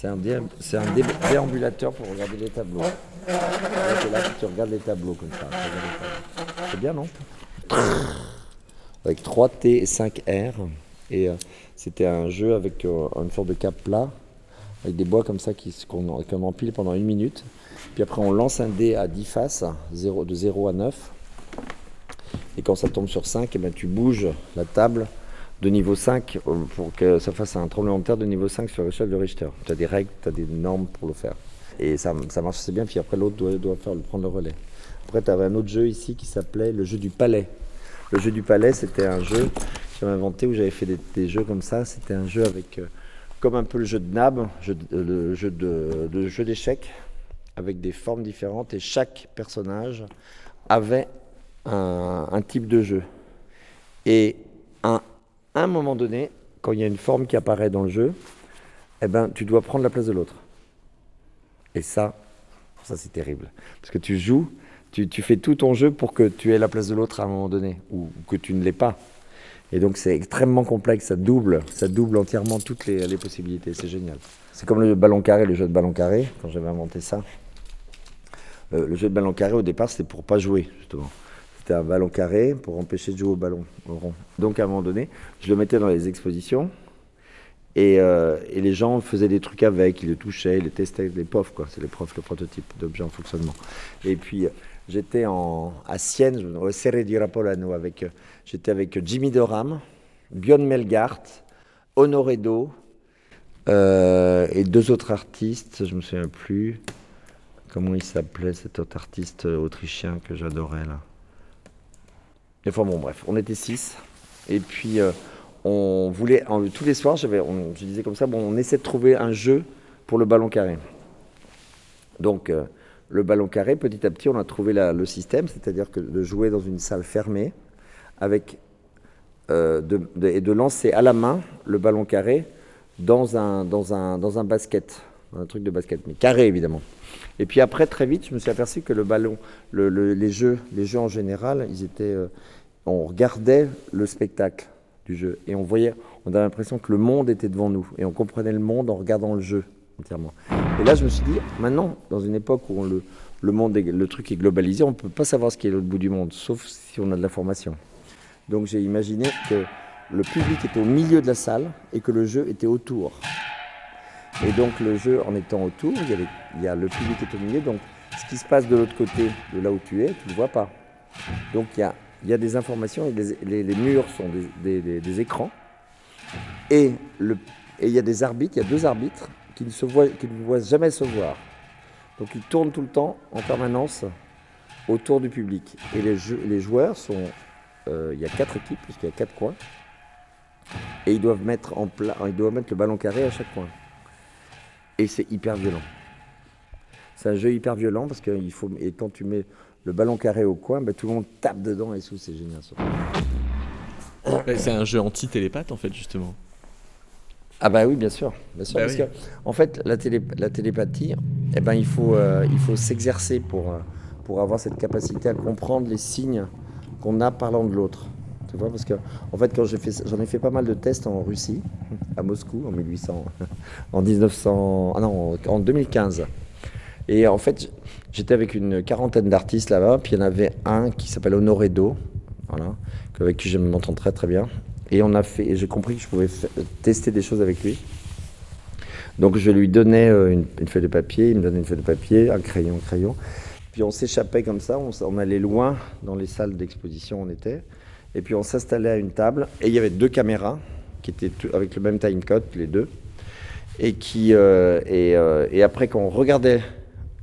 C'est un, dé- un dé- déambulateur pour regarder les tableaux. Là, tu regardes les tableaux comme ça. C'est bien, non Avec 3T et 5R. Et euh, c'était un jeu avec euh, une sorte de cap plat, avec des bois comme ça qu'on qu'on empile pendant une minute. Puis après, on lance un dé à 10 faces, 0, de 0 à 9. Et quand ça tombe sur 5, eh ben, tu bouges la table de niveau 5 euh, pour que ça fasse un tremblement de terre de niveau 5 sur l'échelle de Richter. Tu as des règles, tu as des normes pour le faire. Et ça, ça marche assez bien, puis après l'autre doit, faire, prendre le relais. Après, tu avais un autre jeu ici qui s'appelait le jeu du palais. Le jeu du palais, c'était un jeu que j'avais inventé où j'avais fait des, jeux comme ça. C'était un jeu avec, euh, comme un peu le jeu de Nab, euh, le jeu de, jeu d'échecs, avec des formes différentes et chaque personnage avait un, un type de jeu. Et à un moment donné, quand il y a une forme qui apparaît dans le jeu, eh ben, tu dois prendre la place de l'autre. Et ça, ça c'est terrible. Parce que tu joues, tu, fais tout ton jeu pour que tu aies la place de l'autre à un moment donné, ou, que tu ne l'aies pas. Et donc c'est extrêmement complexe, ça double, ça double entièrement toutes les, les possibilités, c'est génial. C'est comme le ballon carré, le jeu de ballon carré, quand j'avais inventé ça. Euh, le jeu de ballon carré, au départ, c'était pour pas jouer, justement. C'était un ballon carré pour empêcher de jouer au ballon au rond. Donc à un moment donné, je le mettais dans les expositions et, euh, les gens faisaient des trucs avec, ils le touchaient, ils le testaient, les profs, quoi. C'est les profs, le prototype d'objet en fonctionnement. Et puis j'étais à Sienne, au Serre di Rapolano, avec, euh, j'étais avec Jimmy Doram, Björn Melgart, Honoré Do euh, et deux autres artistes, je me souviens plus. Comment il s'appelait cet autre artiste autrichien que j'adorais là? Enfin bon, bref, on était six. Et puis, euh, on voulait, tous les soirs, je disais comme ça, bon, on essaie de trouver un jeu pour le ballon carré. Donc, euh, le ballon carré, petit à petit, on a trouvé le système, c'est-à-dire que de jouer dans une salle fermée, avec, euh, et de lancer à la main le ballon carré dans un, dans un, dans un basket, un truc de basket, mais carré évidemment. Et puis après, très vite, je me suis aperçu que le ballon, le- le- les, jeux, les jeux en général, ils étaient, euh, on regardait le spectacle du jeu et on voyait, on avait l'impression que le monde était devant nous et on comprenait le monde en regardant le jeu entièrement. Et là, je me suis dit, maintenant, dans une époque où le, monde, le truc est globalisé, on ne peut pas savoir ce qui est l'autre bout du monde, sauf si on a de l'information. Donc j'ai imaginé que le public était au milieu de la salle et que le jeu était autour. Et donc le jeu, en étant autour, il y, a le public est au milieu, donc ce qui se passe de l'autre côté, de là où tu es, tu ne le vois pas. Donc il y a, des informations, les, murs sont des, écrans, et, il y a des arbitres, il y a deux arbitres qui ne, se voient, jamais se voir. Donc ils tournent tout le temps, en permanence, autour du public. Et les, joueurs sont... euh, il y a quatre équipes, puisqu'il y a quatre coins, et ils doivent mettre le ballon carré à chaque coin. Et c'est hyper violent. C'est un jeu hyper violent parce que il faut et quand tu mets le ballon carré au coin, ben, tout le monde tape dedans et tout, c'est génial. C'est un jeu anti-télépathe en fait justement. Ah bah oui, bien sûr, bien sûr, Bah parce oui. que en fait, la, télé, la télépathie, eh ben, il faut, euh, il faut s'exercer pour, euh, pour avoir cette capacité à comprendre les signes qu'on a parlant de l'autre. Tu vois, parce que en fait, quand j'ai fait, j'en ai fait pas mal de tests en Russie, à Moscou, en 1800, <laughs> en 1900, ah non, en 2015. Et en fait, j'étais avec une quarantaine d'artistes là-bas, puis il y en avait un qui s'appelle Honoré Do, voilà, avec qui je m'entends très très bien. Et on a fait, j'ai compris que je pouvais tester des choses avec lui. Donc je lui donnais euh, une, une feuille de papier, il me donnait une feuille de papier, un crayon, un crayon. Puis on s'échappait comme ça, on, on allait loin dans les salles d'exposition on était. Et puis on s'installait à une table, et il y avait deux caméras qui étaient avec le même timecode, les deux. Et, qui, euh, euh, et après, quand on regardait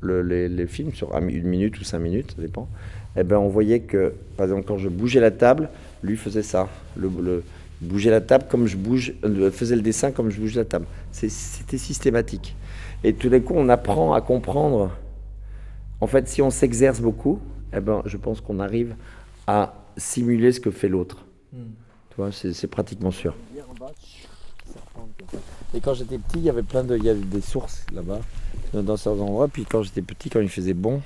le- les, films sur une minute ou cinq minutes, ça dépend, eh ben, on voyait que, par exemple, quand je bougeais la table, lui faisait ça. Le, bougeait la table comme je bouge, euh, faisait le dessin comme je bouge la table. C'était systématique. Et tout d'un coup, on apprend à comprendre. En fait, si on s'exerce beaucoup, eh ben, je pense qu'on arrive à simuler ce que fait l'autre. Tu vois, c'est pratiquement sûr. Et quand j'étais petit, il y avait plein de, il y avait des sources là-bas, dans- certains endroits. Puis quand j'étais petit, quand il faisait bon,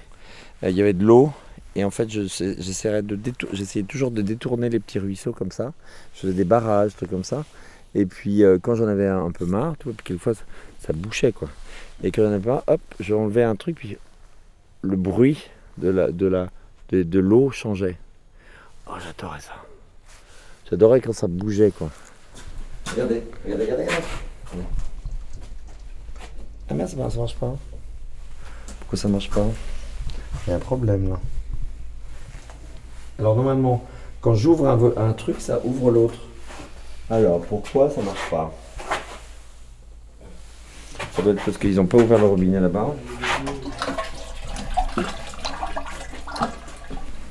euh, il y avait de l'eau. Et en fait, de j'essayais toujours de détourner les petits ruisseaux comme ça. Je faisais des barrages, des trucs comme ça. Et puis euh, quand j'en avais un, un peu marre, tu vois, puis quelquefois ça, ça bouchait quoi. Et quand j'en avais pas, hop, j'enlevais un truc, puis le bruit de la, de la, de, de l'eau changeait. Oh, j'adorais ça. J'adorais quand ça bougeait quoi. Regardez, regardez, regardez. regardez. Ah merde, ça marche, pas. Pourquoi ça marche pas Il y a un problème là. Alors normalement, quand j'ouvre un, un truc, ça ouvre l'autre. Alors pourquoi ça marche pas Ça doit être parce qu'ils n'ont pas ouvert le robinet là-bas.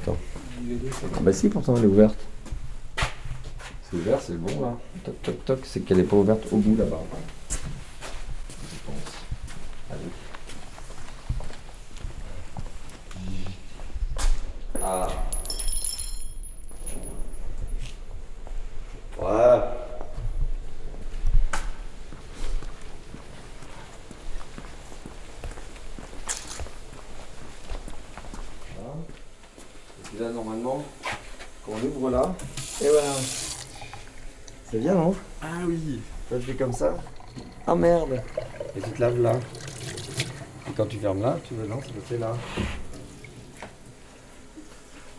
Attends. Ah bah si, pourtant elle est ouverte. C'est ouvert, c'est bon là. Toc toc toc, c'est qu'elle n'est pas ouverte au bout là-bas. Je pense. Allez. Ah. Voilà. Là, normalement, quand on ouvre là, et voilà. C'est bien, non? Ah oui Là, je fais comme ça? Ah merde Et tu te laves là. Et quand tu fermes là, tu veux non, le fait là.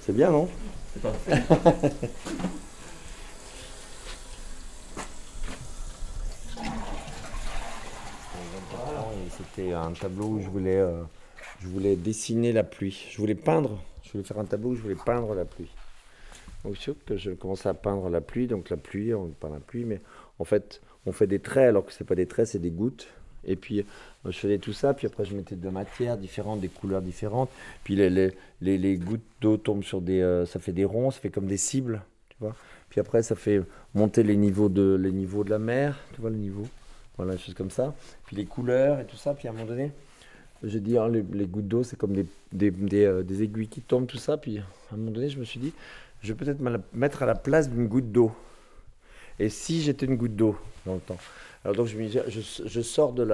C'est bien, non? C'est parfait. <laughs> C'était un tableau où je voulais, euh, je voulais dessiner la pluie. Je voulais peindre. Je voulais faire un tableau où je voulais peindre la pluie. Donc sûr que je commençais à peindre la pluie. Donc la pluie, on peint la pluie, mais en fait, on fait des traits alors que c'est pas des traits, c'est des gouttes. Et puis euh, je faisais tout ça, puis après je mettais de matières différentes, des couleurs différentes. Puis les, les, les, les gouttes d'eau tombent sur des, euh, ça fait des ronds, ça fait comme des cibles, tu vois. Puis après ça fait monter les niveaux de, les niveaux de la mer, tu vois le niveau. Voilà, des choses comme ça. Puis les couleurs et tout ça. Puis à un moment donné, j'ai dit, hein, les, gouttes d'eau, c'est comme euh, des aiguilles qui tombent, tout ça. Puis à un moment donné, je me suis dit, je vais peut-être me mettre à la place d'une goutte d'eau. Et si j'étais une goutte d'eau dans le temps Alors donc je, me dis, je, je sors de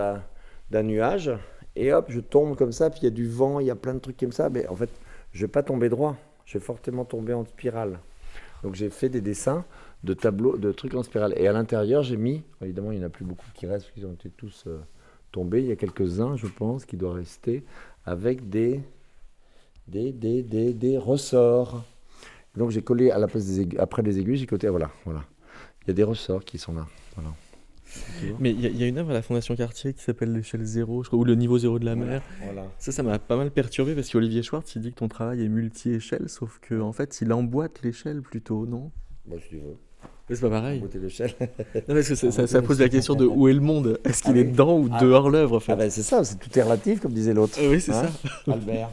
d'un nuage et hop, je tombe comme ça. Puis il y a du vent, il y a plein de trucs comme ça. Mais en fait, je vais pas tomber droit. Je vais fortement tomber en spirale. Donc j'ai fait des dessins de tableaux, de trucs en spirale. Et à l'intérieur, j'ai mis, évidemment, il n'y en a plus beaucoup qui restent, parce qu'ils ont été tous euh, tombés. Il y a quelques-uns, je pense, qui doivent rester avec des, des, des, des, des ressorts. Donc j'ai collé à la place des aiguilles, après les aiguilles, j'ai collé, voilà, voilà. Il y a des ressorts qui sont là. Voilà. Mais il y, a- il y a une œuvre à la Fondation Cartier qui s'appelle l'échelle zéro, je crois, ou le niveau zéro de la mer. Voilà. Ça, ça m'a pas mal perturbé parce qu'Olivier Schwartz, il dit que ton travail est multi-échelle, sauf qu'en en fait, il emboîte l'échelle plutôt, non? Moi, si tu veux. Mais c'est pas pareil. L'échelle. <laughs> Non, parce que ça, ça- ça pose la question de où est le monde Est-ce qu'il Ah est oui. dedans ou Ah. dehors l'œuvre en fait Ah ben c'est ça, c'est tout est relatif, comme disait l'autre. Oui, c'est Hein ça. <laughs> Albert.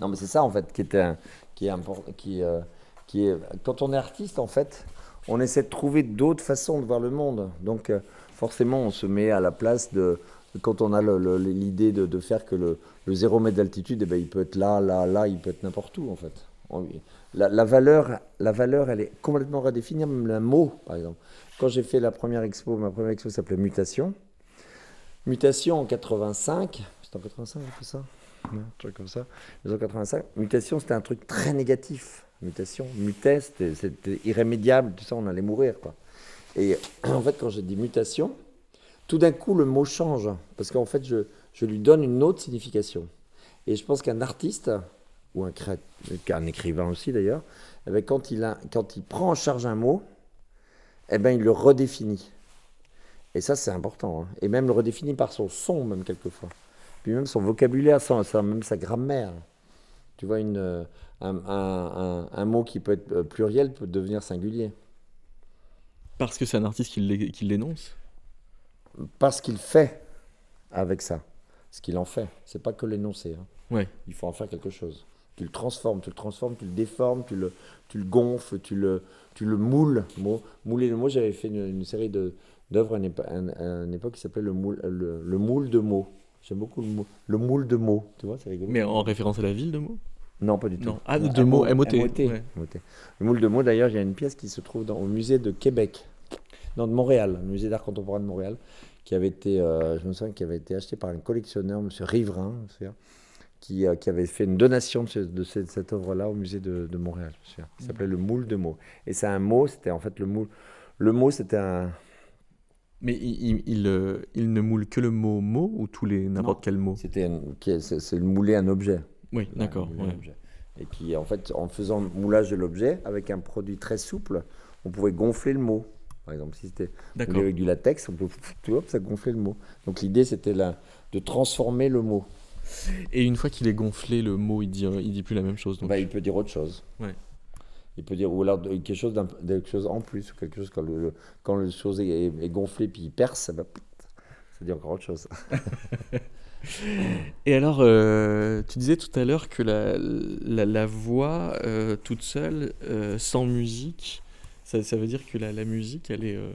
Non, mais c'est ça en fait qui est un- qui est important, qui, euh, qui est quand on est artiste en fait, on essaie de trouver d'autres façons de voir le monde. Donc euh, forcément, on se met à la place de quand on a l'idée de, de faire que le, le zéro mètre d'altitude, eh ben, il peut être là, là, là, il peut être n'importe où en fait. On- La, valeur, la valeur, elle est complètement redéfinie, même le mot, par exemple. Quand j'ai fait la première expo, ma première expo s'appelait Mutation. Mutation en 85, c'était en 85, j'ai fait ça Un truc comme ça. 1985. Mutation, c'était un truc très négatif. Mutation, mutait, c'était irrémédiable, tout ça, on allait mourir. Et <clears throat> en fait, quand j'ai dit mutation, tout d'un coup, le mot change. Parce qu'en fait, je, je lui donne une autre signification. Et je pense qu'un artiste, ou un, un écrivain aussi d'ailleurs, eh ben, quand, il a, quand il prend en charge un mot, eh ben, il le redéfinit. Et ça, c'est important. hein. Et même le redéfinit par son son, même quelquefois. Puis même son vocabulaire, son- même sa grammaire. Tu vois, une, euh, un, un- un- mot qui peut être euh, pluriel peut devenir singulier. Parce que c'est un artiste qui l'énonce? Parce qu'il fait avec ça. Ce qu'il en fait. C'est pas que l'énoncer. hein. Ouais. Il faut en faire quelque chose. Tu le transformes, tu le transformes, tu le déformes, tu le, tu le gonfles, tu le, tu le moules. Mouler le mot, j'avais fait une, une série de- d'œuvres à une, à époque qui s'appelait le moule, le, le moule de mots. J'aime beaucoup le, mot, le moule de mots. Tu vois, c'est rigolo. Mais en référence à la ville de Meaux? Non, pas du tout. Non. Ah, de mots, MOT, ouais. Le moule de mots, d'ailleurs, il y a une pièce qui se trouve dans, au musée de Québec. Non, de Montréal, le musée d'art contemporain de Montréal, qui avait été, euh, je me souviens, qui avait été acheté par un collectionneur, M. Riverain, qui, euh, qui avait fait une donation de, ce- de cette, cette œuvre-là au musée de, de Montréal. je me s'appelait le moule de mots. Et c'est un mot, c'était en fait le moule. Le mot, c'était un. Mais il, il- il, euh, ne moule que le mot mot ou tous les n'importe quel mot? C'était c'est le mouler un objet. Oui, d'accord. Ouais. Et qui, en fait, en faisant le moulage de l'objet, avec un produit très souple, on pouvait gonfler le mot. Par exemple, si c'était avec du latex, on peut, tu vois, ça gonflait le mot. Donc l'idée, c'était de transformer le mot. Et une fois qu'il est gonflé, le mot, il dit, euh, il dit plus la même chose. Donc. Bah, il peut dire autre chose. Ouais. Il peut dire, ou alors de- quelque chose, quelque chose en plus, ou quelque chose quand le, le- quand le chose est, est gonflé puis il perce, bah, ça dit encore autre chose. <laughs> Et alors, euh, tu disais tout à l'heure que la, la, la voix euh, toute seule, euh, sans musique, ça, ça veut dire que la, la musique, elle est, euh,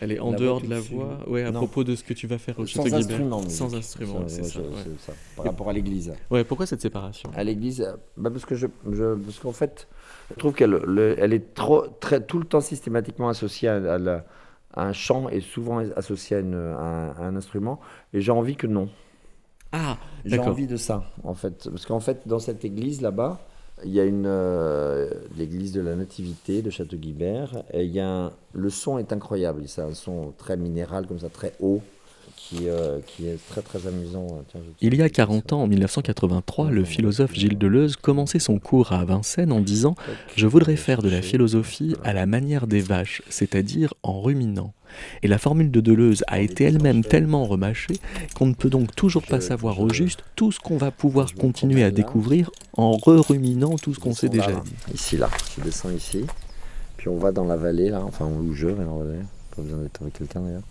elle est en La dehors de la voix. Ouais, à Non. propos de ce que tu vas faire au Sans Château Guibert. instrument. Sans instrument, c'est ça. ouais. Par rapport à l'église. Ouais, pourquoi cette séparation? À l'église, euh, bah parce que je, je- parce qu'en fait, je trouve qu'elle le- elle est trop, très, tout le temps systématiquement associée à, à la- à un chant et souvent associée à, une- à un, à un instrument. Et j'ai envie que non. Ah, J'ai envie de ça, en fait. Parce qu'en fait, dans cette église là-bas, il y a une euh, l'église de la Nativité de Château-Guibert. Et il y a un- le son est incroyable. C'est un son très minéral, comme ça, très haut, qui, euh, qui est très très amusant. Tiens, je- Il y a 40 ans, en 1983, le philosophe Gilles Deleuze commençait son cours à Vincennes en disant Je voudrais faire de la philosophie à la manière des vaches, c'est-à-dire en ruminant. Et la formule de Deleuze a été elle-même tellement remâchée qu'on ne peut donc toujours pas savoir au juste tout ce qu'on va pouvoir continuer à découvrir en re-ruminant tout ce qu'on s'est descends déjà dit. Ici, là. Je descends ici. Puis on va dans la vallée, là. Enfin, où je vais dans la vallée. Pas besoin d'être avec quelqu'un, d'ailleurs.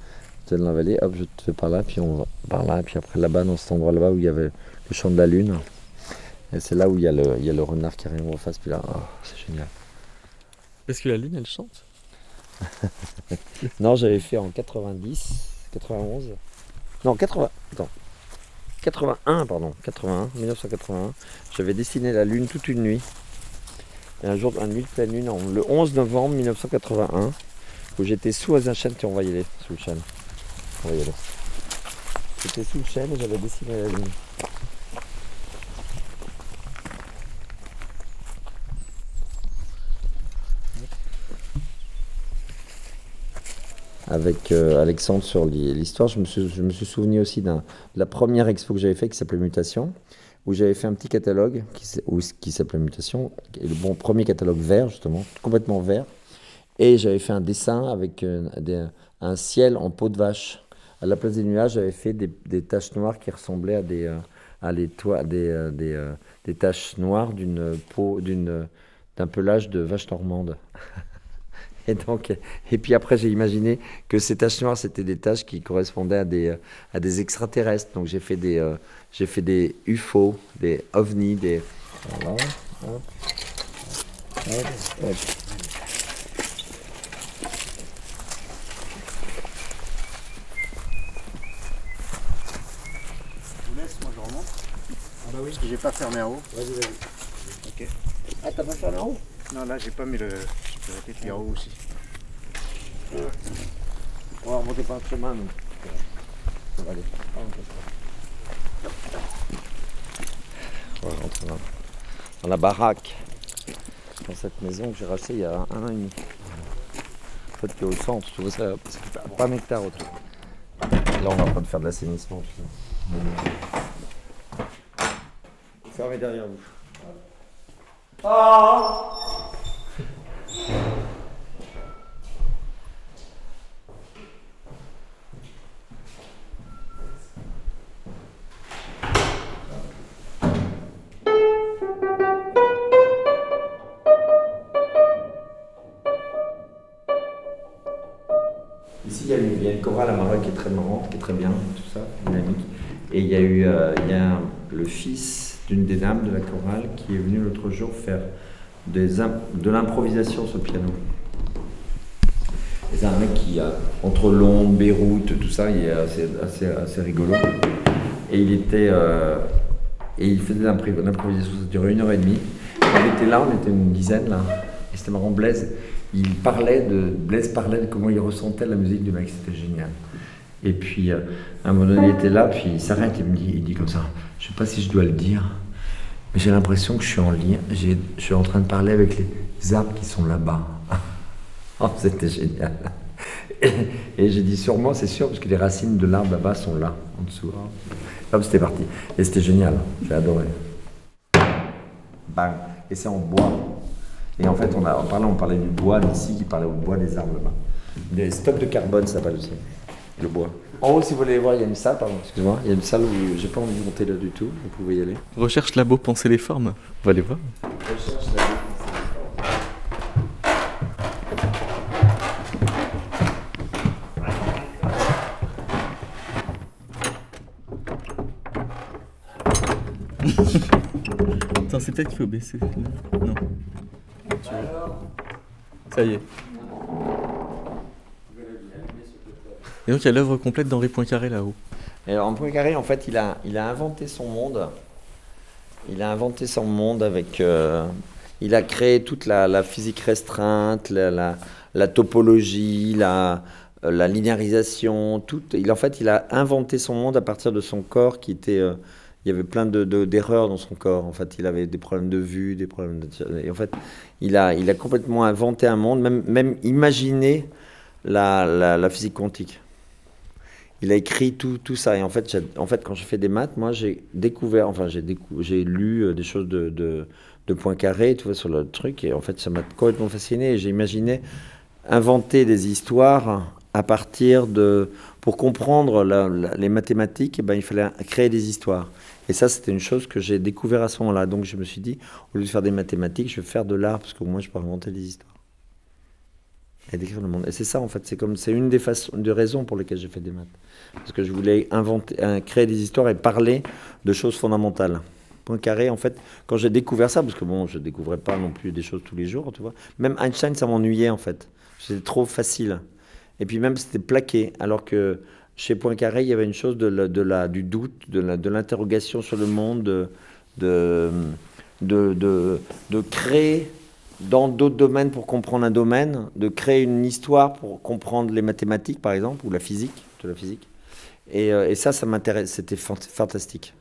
Tu vas dans la vallée, hop, je te fais par là, puis on va par là. Puis après, là-bas, dans cet endroit là-bas où il y avait le champ de la lune. Et c'est là où il y a le, il y a le renard qui arrive en face. Puis là, oh, c'est génial. Est-ce que la lune, elle chante <laughs> Non, j'avais fait en 90, 91. Non, 80. Attends. 81, pardon. 81, 1981. J'avais dessiné la lune toute une nuit. Et un jour, une nuit de pleine lune, le 11 novembre 1981, où j'étais sous un chêne. Tiens, on va y sous le chêne. On va y aller. J'étais sous le chêne et j'avais dessiné la lune. Avec euh, Alexandre sur l'hi- l'histoire. Je me suis, souvenu aussi de la première expo que j'avais fait qui s'appelait Mutation, où j'avais fait un petit catalogue qui, s'appelait Mutation, le premier catalogue vert justement, complètement vert. Et j'avais fait un dessin avec euh, un ciel en peau de vache. À la place des nuages, j'avais fait des, taches noires qui ressemblaient à des, euh, taches noires d'une peau, d'un pelage de vache normande. <laughs> Et, donc, et puis après, j'ai imaginé que ces taches noires, c'était des taches qui correspondaient à des, euh, à des extraterrestres. Donc j'ai fait des, euh, j'ai fait des UFO, des ovnis, des. Voilà, hop, hop, hop. Je vous laisse, moi je remonte. Ah bah oui. Parce que j'ai pas fermé en haut. Vas-y, vas-y. Ok. Ah, t'as pas fait en haut? Non, là, j'ai pas mis le en haut aussi. On va remonter par le chemin, donc. On va aller. On va rentrer dans, dans la baraque, dans cette maison que j'ai rachetée il y a un an et demi. En fait, qui est au centre, tu vois ça, c'est pas, pas un hectare autour. Là, on est en train de faire de l'assainissement. Fermez derrière vous. Ici, il y, a une, il y une chorale à Maroc qui est très marrante, qui est très bien, tout ça, dynamique. Et il y a eu euh, il y a le fils d'une des dames de la chorale qui est venu l'autre jour faire de l'improvisation sur le piano. C'est un mec qui, a, entre Londres, Beyrouth, tout ça, il est assez, assez, assez rigolo. Et il était. euh, et il faisait l'improvisation, ça durait une heure et demie. On était là, on était une dizaine là. Et c'était marrant, Blaise. Il parlait de. Blaise parlait de comment il ressentait la musique du mec, c'était génial. Et puis, euh, à un moment donné, il était là, puis il s'arrête et me dit, il dit comme ça, je sais pas si je dois le dire, mais j'ai l'impression que je suis en lien, je suis en train de parler avec les arbres qui sont là-bas. <laughs> oh, c'était génial. Et, et j'ai dit sûrement, c'est sûr, parce que les racines de l'arbre là-bas sont là, en dessous. Hop, c'était parti. Et c'était génial, j'ai adoré. Bang. Et c'est en bois. Et en fait, on a, en parlant, on parlait du bois d'ici, qui parlait au bois des arbres là-bas. Les stocks de carbone, ça s'appelle aussi. Le bois. En haut, si vous voulez voir, il y a une salle, pardon, excusez-moi, il y a une salle où j'ai pas envie de monter là du tout, vous pouvez y aller. Recherche labo penser les formes. On va aller voir. Recherche la Attends, c'est peut-être qu'il faut baisser. Non. Et donc il y a l'œuvre complète d'Henri Poincaré là-haut. Et alors, Poincaré, en fait, il a, il a inventé son monde. Il a inventé son monde avec. euh, il a créé toute la, physique restreinte, la, topologie, la, la linéarisation. Tout, il, en fait, il a inventé son monde à partir de son corps qui était. euh, il y avait plein de, de- d'erreurs dans son corps. En fait, il avait des problèmes de vue, des problèmes de. Et en fait, il a, il a complètement inventé un monde, même, même imaginé la, la, physique quantique. Il a écrit tout, tout ça. Et en fait, en fait, quand je fais des maths, moi, j'ai découvert, enfin, j'ai décou- lu euh, des choses de, de, de Poincaré, tu vois, sur le truc. Et en fait, ça m'a complètement fasciné. J'ai imaginé inventer des histoires à partir de. Pour comprendre les mathématiques, eh ben, il fallait créer des histoires. Et ça, c'était une chose que j'ai découvert à ce moment-là. Donc, je me suis dit, au lieu de faire des mathématiques, je vais faire de l'art, parce qu'au moins, je peux inventer des histoires. Et décrire le monde. Et c'est ça, en fait. C'est comme, c'est une des façons, des raisons pour lesquelles j'ai fait des maths. Parce que je voulais inventer, euh, créer des histoires et parler de choses fondamentales. Poincaré, en fait, quand j'ai découvert ça, parce que bon, je découvrais pas non plus des choses tous les jours, tu vois. Même Einstein, ça m'ennuyait, en fait. C'était trop facile. Et puis même, c'était plaqué. Alors que chez Poincaré, il y avait une chose du doute, de l'interrogation sur le monde, de, de, créer dans d'autres domaines pour comprendre un domaine, de créer une histoire pour comprendre les mathématiques, par exemple, ou la physique, de la physique. Et, euh, et ça, ça m'intéresse. C'était fant- fantastique.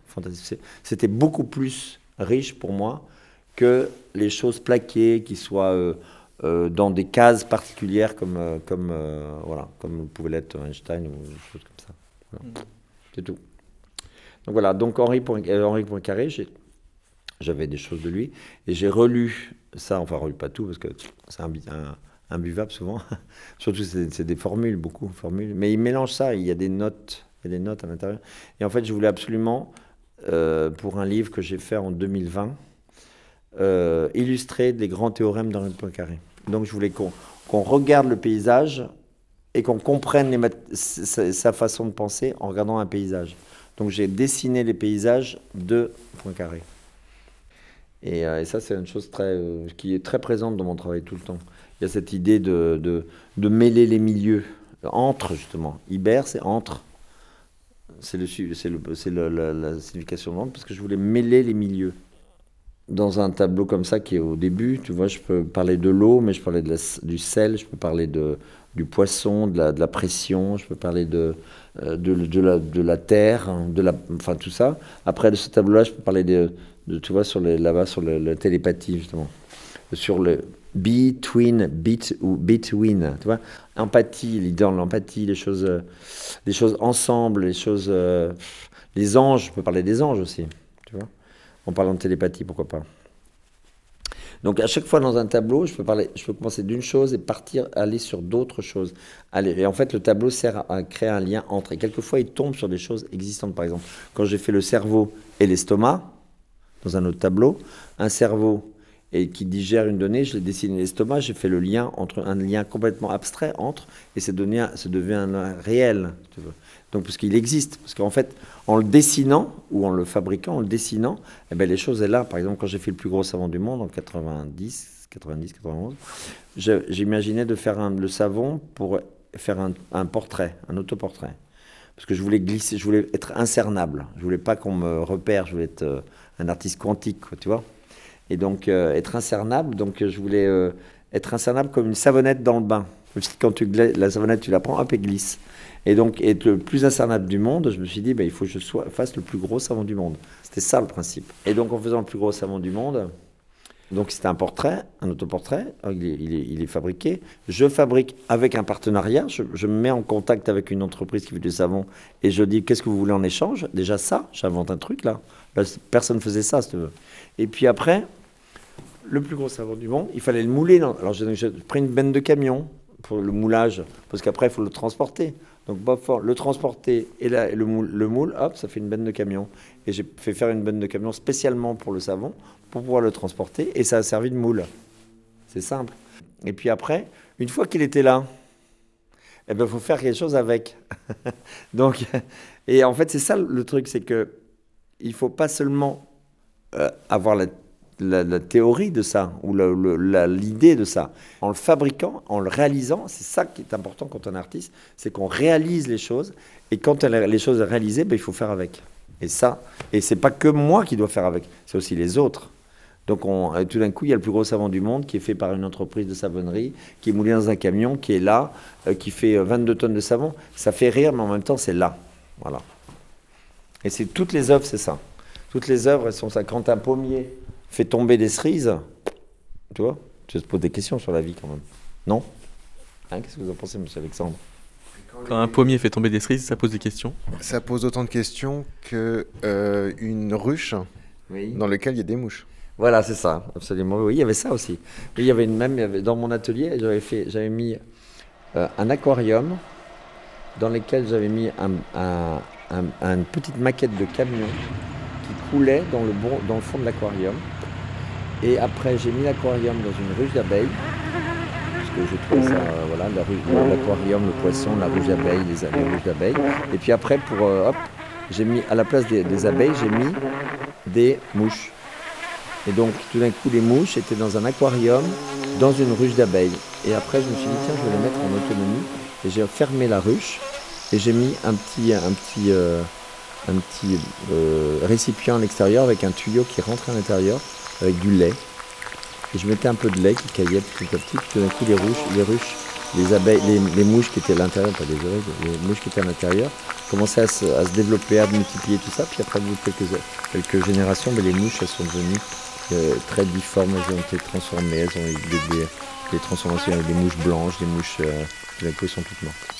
C'était beaucoup plus riche pour moi que les choses plaquées qui soient euh, euh, dans des cases particulières comme, euh, comme, euh, voilà, comme pouvait l'être Einstein ou des choses comme ça. Voilà. C'est tout. Donc voilà, donc Henri, euh, Henri Poincaré, j'avais des choses de lui et j'ai relu ça, enfin relu pas tout parce que c'est un, un, imbuvable souvent, <laughs> surtout c'est c'est des formules, beaucoup de formules, mais il mélange ça, il y a des notes, il y a des notes à l'intérieur. Et en fait, je voulais absolument, euh, pour un livre que j'ai fait en 2020, euh, illustrer les grands théorèmes d'Henri Poincaré. Donc je voulais qu'on regarde le paysage et qu'on comprenne sa, façon de penser en regardant un paysage. Donc j'ai dessiné les paysages de Poincaré. Et, euh, et ça, c'est une chose euh, qui est très présente dans mon travail tout le temps. Il y a cette idée de, mêler les milieux, entre justement. Iber, c'est entre. C'est le, la signification de l'entre, parce que je voulais mêler les milieux. Dans un tableau comme ça qui est au début, tu vois, je peux parler de l'eau, mais je la- du sel, je peux parler du poisson, de la, pression, je peux parler de, euh, la, terre, hein, enfin tout ça. Après de ce tableau-là, je peux parler de, tu vois, sur là-bas sur la télépathie justement, sur le between, ou between, tu vois, empathie, de l'empathie, les choses, euh, les choses ensemble, les choses, euh, les anges, je peux parler des anges aussi, en parlant de télépathie, pourquoi pas. Donc à chaque fois dans un tableau, je peux, parler, je peux commencer d'une chose et partir, aller sur d'autres choses. Aller, et en fait, le tableau sert à, créer un lien entre. Et quelquefois, il tombe sur des choses existantes. Par exemple, quand j'ai fait le cerveau et l'estomac, dans un autre tableau, un cerveau et qui digère une donnée, je l'ai dessiné l'estomac, j'ai fait le lien entre un lien complètement abstrait entre, et c'est ça devient un, réel. Donc parce qu'il existe, parce qu'en fait, en le dessinant ou en le fabriquant, en le dessinant, eh ben, les choses est là. Par exemple, quand j'ai fait le plus gros savon du monde en 90, 90, 91, je- j'imaginais de faire le savon pour faire un, portrait, un autoportrait. Parce que je voulais glisser, je voulais être incernable. Je voulais pas qu'on me repère, je voulais être euh, un artiste quantique, tu vois. Et donc euh, être incernable, donc je voulais euh, être incernable comme une savonnette dans le bain. Quand tu la savonnette, tu la prends, hop, et glisse. Et donc être le plus incernable du monde, je me suis dit, bah, il faut que je fasse le plus gros savon du monde. C'était ça le principe. Et donc en faisant le plus gros savon du monde, donc c'était un portrait, un autoportrait, il est, il est- fabriqué. Je fabrique avec un partenariat, je, me mets en contact avec une entreprise qui fait du savon et je dis qu'est-ce que vous voulez en échange? Déjà ça, j'invente un truc là. Personne faisait ça, si tu veux. Et puis après, le plus gros savon du monde, il fallait le mouler. Alors j'ai pris une benne de camion pour le moulage, parce qu'après il faut le transporter. Donc Bob Ford, le transporter et, la- le, moule, le moule, hop, ça fait une benne de camion. Et j'ai fait faire une benne de camion spécialement pour le savon, pour pouvoir le transporter, et ça a servi de moule. C'est simple. Et puis après, une fois qu'il était là, eh ben, faut faire quelque chose avec. <laughs> Donc, et en fait, c'est ça le truc, c'est que il faut pas seulement euh, avoir la, la- théorie de ça ou l'idée de ça. En le fabriquant, en le réalisant, c'est ça qui est important quand on est artiste, c'est qu'on réalise les choses et quand les choses sont réalisées, ben, il faut faire avec. Et ça, et c'est pas que moi qui dois faire avec, c'est aussi les autres. Donc on, euh, tout d'un coup, il y a le plus gros savon du monde qui est fait par une entreprise de savonnerie, qui est moulé dans un camion, qui est là, euh, qui fait euh, 22 tonnes de savon. Ça fait rire, mais en même temps, c'est là. Voilà. Et c'est toutes les œuvres, c'est ça. Toutes les œuvres, elles sont ça. Quand un pommier fait tomber des cerises, tu vois, tu te poses des questions sur la vie quand même. Non? Hein, Qu'est-ce que vous en pensez, monsieur Alexandre? Quand un pommier fait tomber des cerises, ça pose des questions? Ça pose autant de questions que euh, une ruche Oui. dans laquelle il y a des mouches. Voilà, c'est ça, absolument. Oui, il y avait ça aussi. Oui, il y avait une même, il y avait- dans mon atelier, j'avais fait, j'avais mis euh, un aquarium dans lequel j'avais mis un, un- un- une petite maquette de camion coulait dans le, bon, dans le fond de l'aquarium. Et après, j'ai mis l'aquarium dans une ruche d'abeilles. Parce que je trouvais ça, euh, voilà, la ruche- l'aquarium, le poisson, la ruche d'abeilles, les, les ruches d'abeilles. Et puis après, pour, euh, hop, j'ai mis, à la place des, des abeilles, j'ai mis des mouches. Et donc, tout d'un coup, les mouches étaient dans un aquarium, dans une ruche d'abeilles. Et après, je me suis dit, tiens, je vais les mettre en autonomie. Et j'ai fermé la ruche et j'ai mis un petit, un petit, euh, un petit euh, récipient à l'extérieur avec un tuyau qui rentrait à l'intérieur avec du lait. Et je mettais un peu de lait qui caillait petit à petit. Puis tout d'un coup, les ruches, les ruches, les abeilles, les, mouches qui étaient à l'intérieur, pas oreilles, les mouches qui étaient à l'intérieur, commençaient à se, à se développer, à multiplier tout ça. Puis après, quelques, quelques générations, les mouches, elles sont devenues euh, très difformes, elles ont été transformées, elles ont eu des, des- transformations avec des mouches blanches, des mouches euh, tout d'un coup elles sont toutes mortes.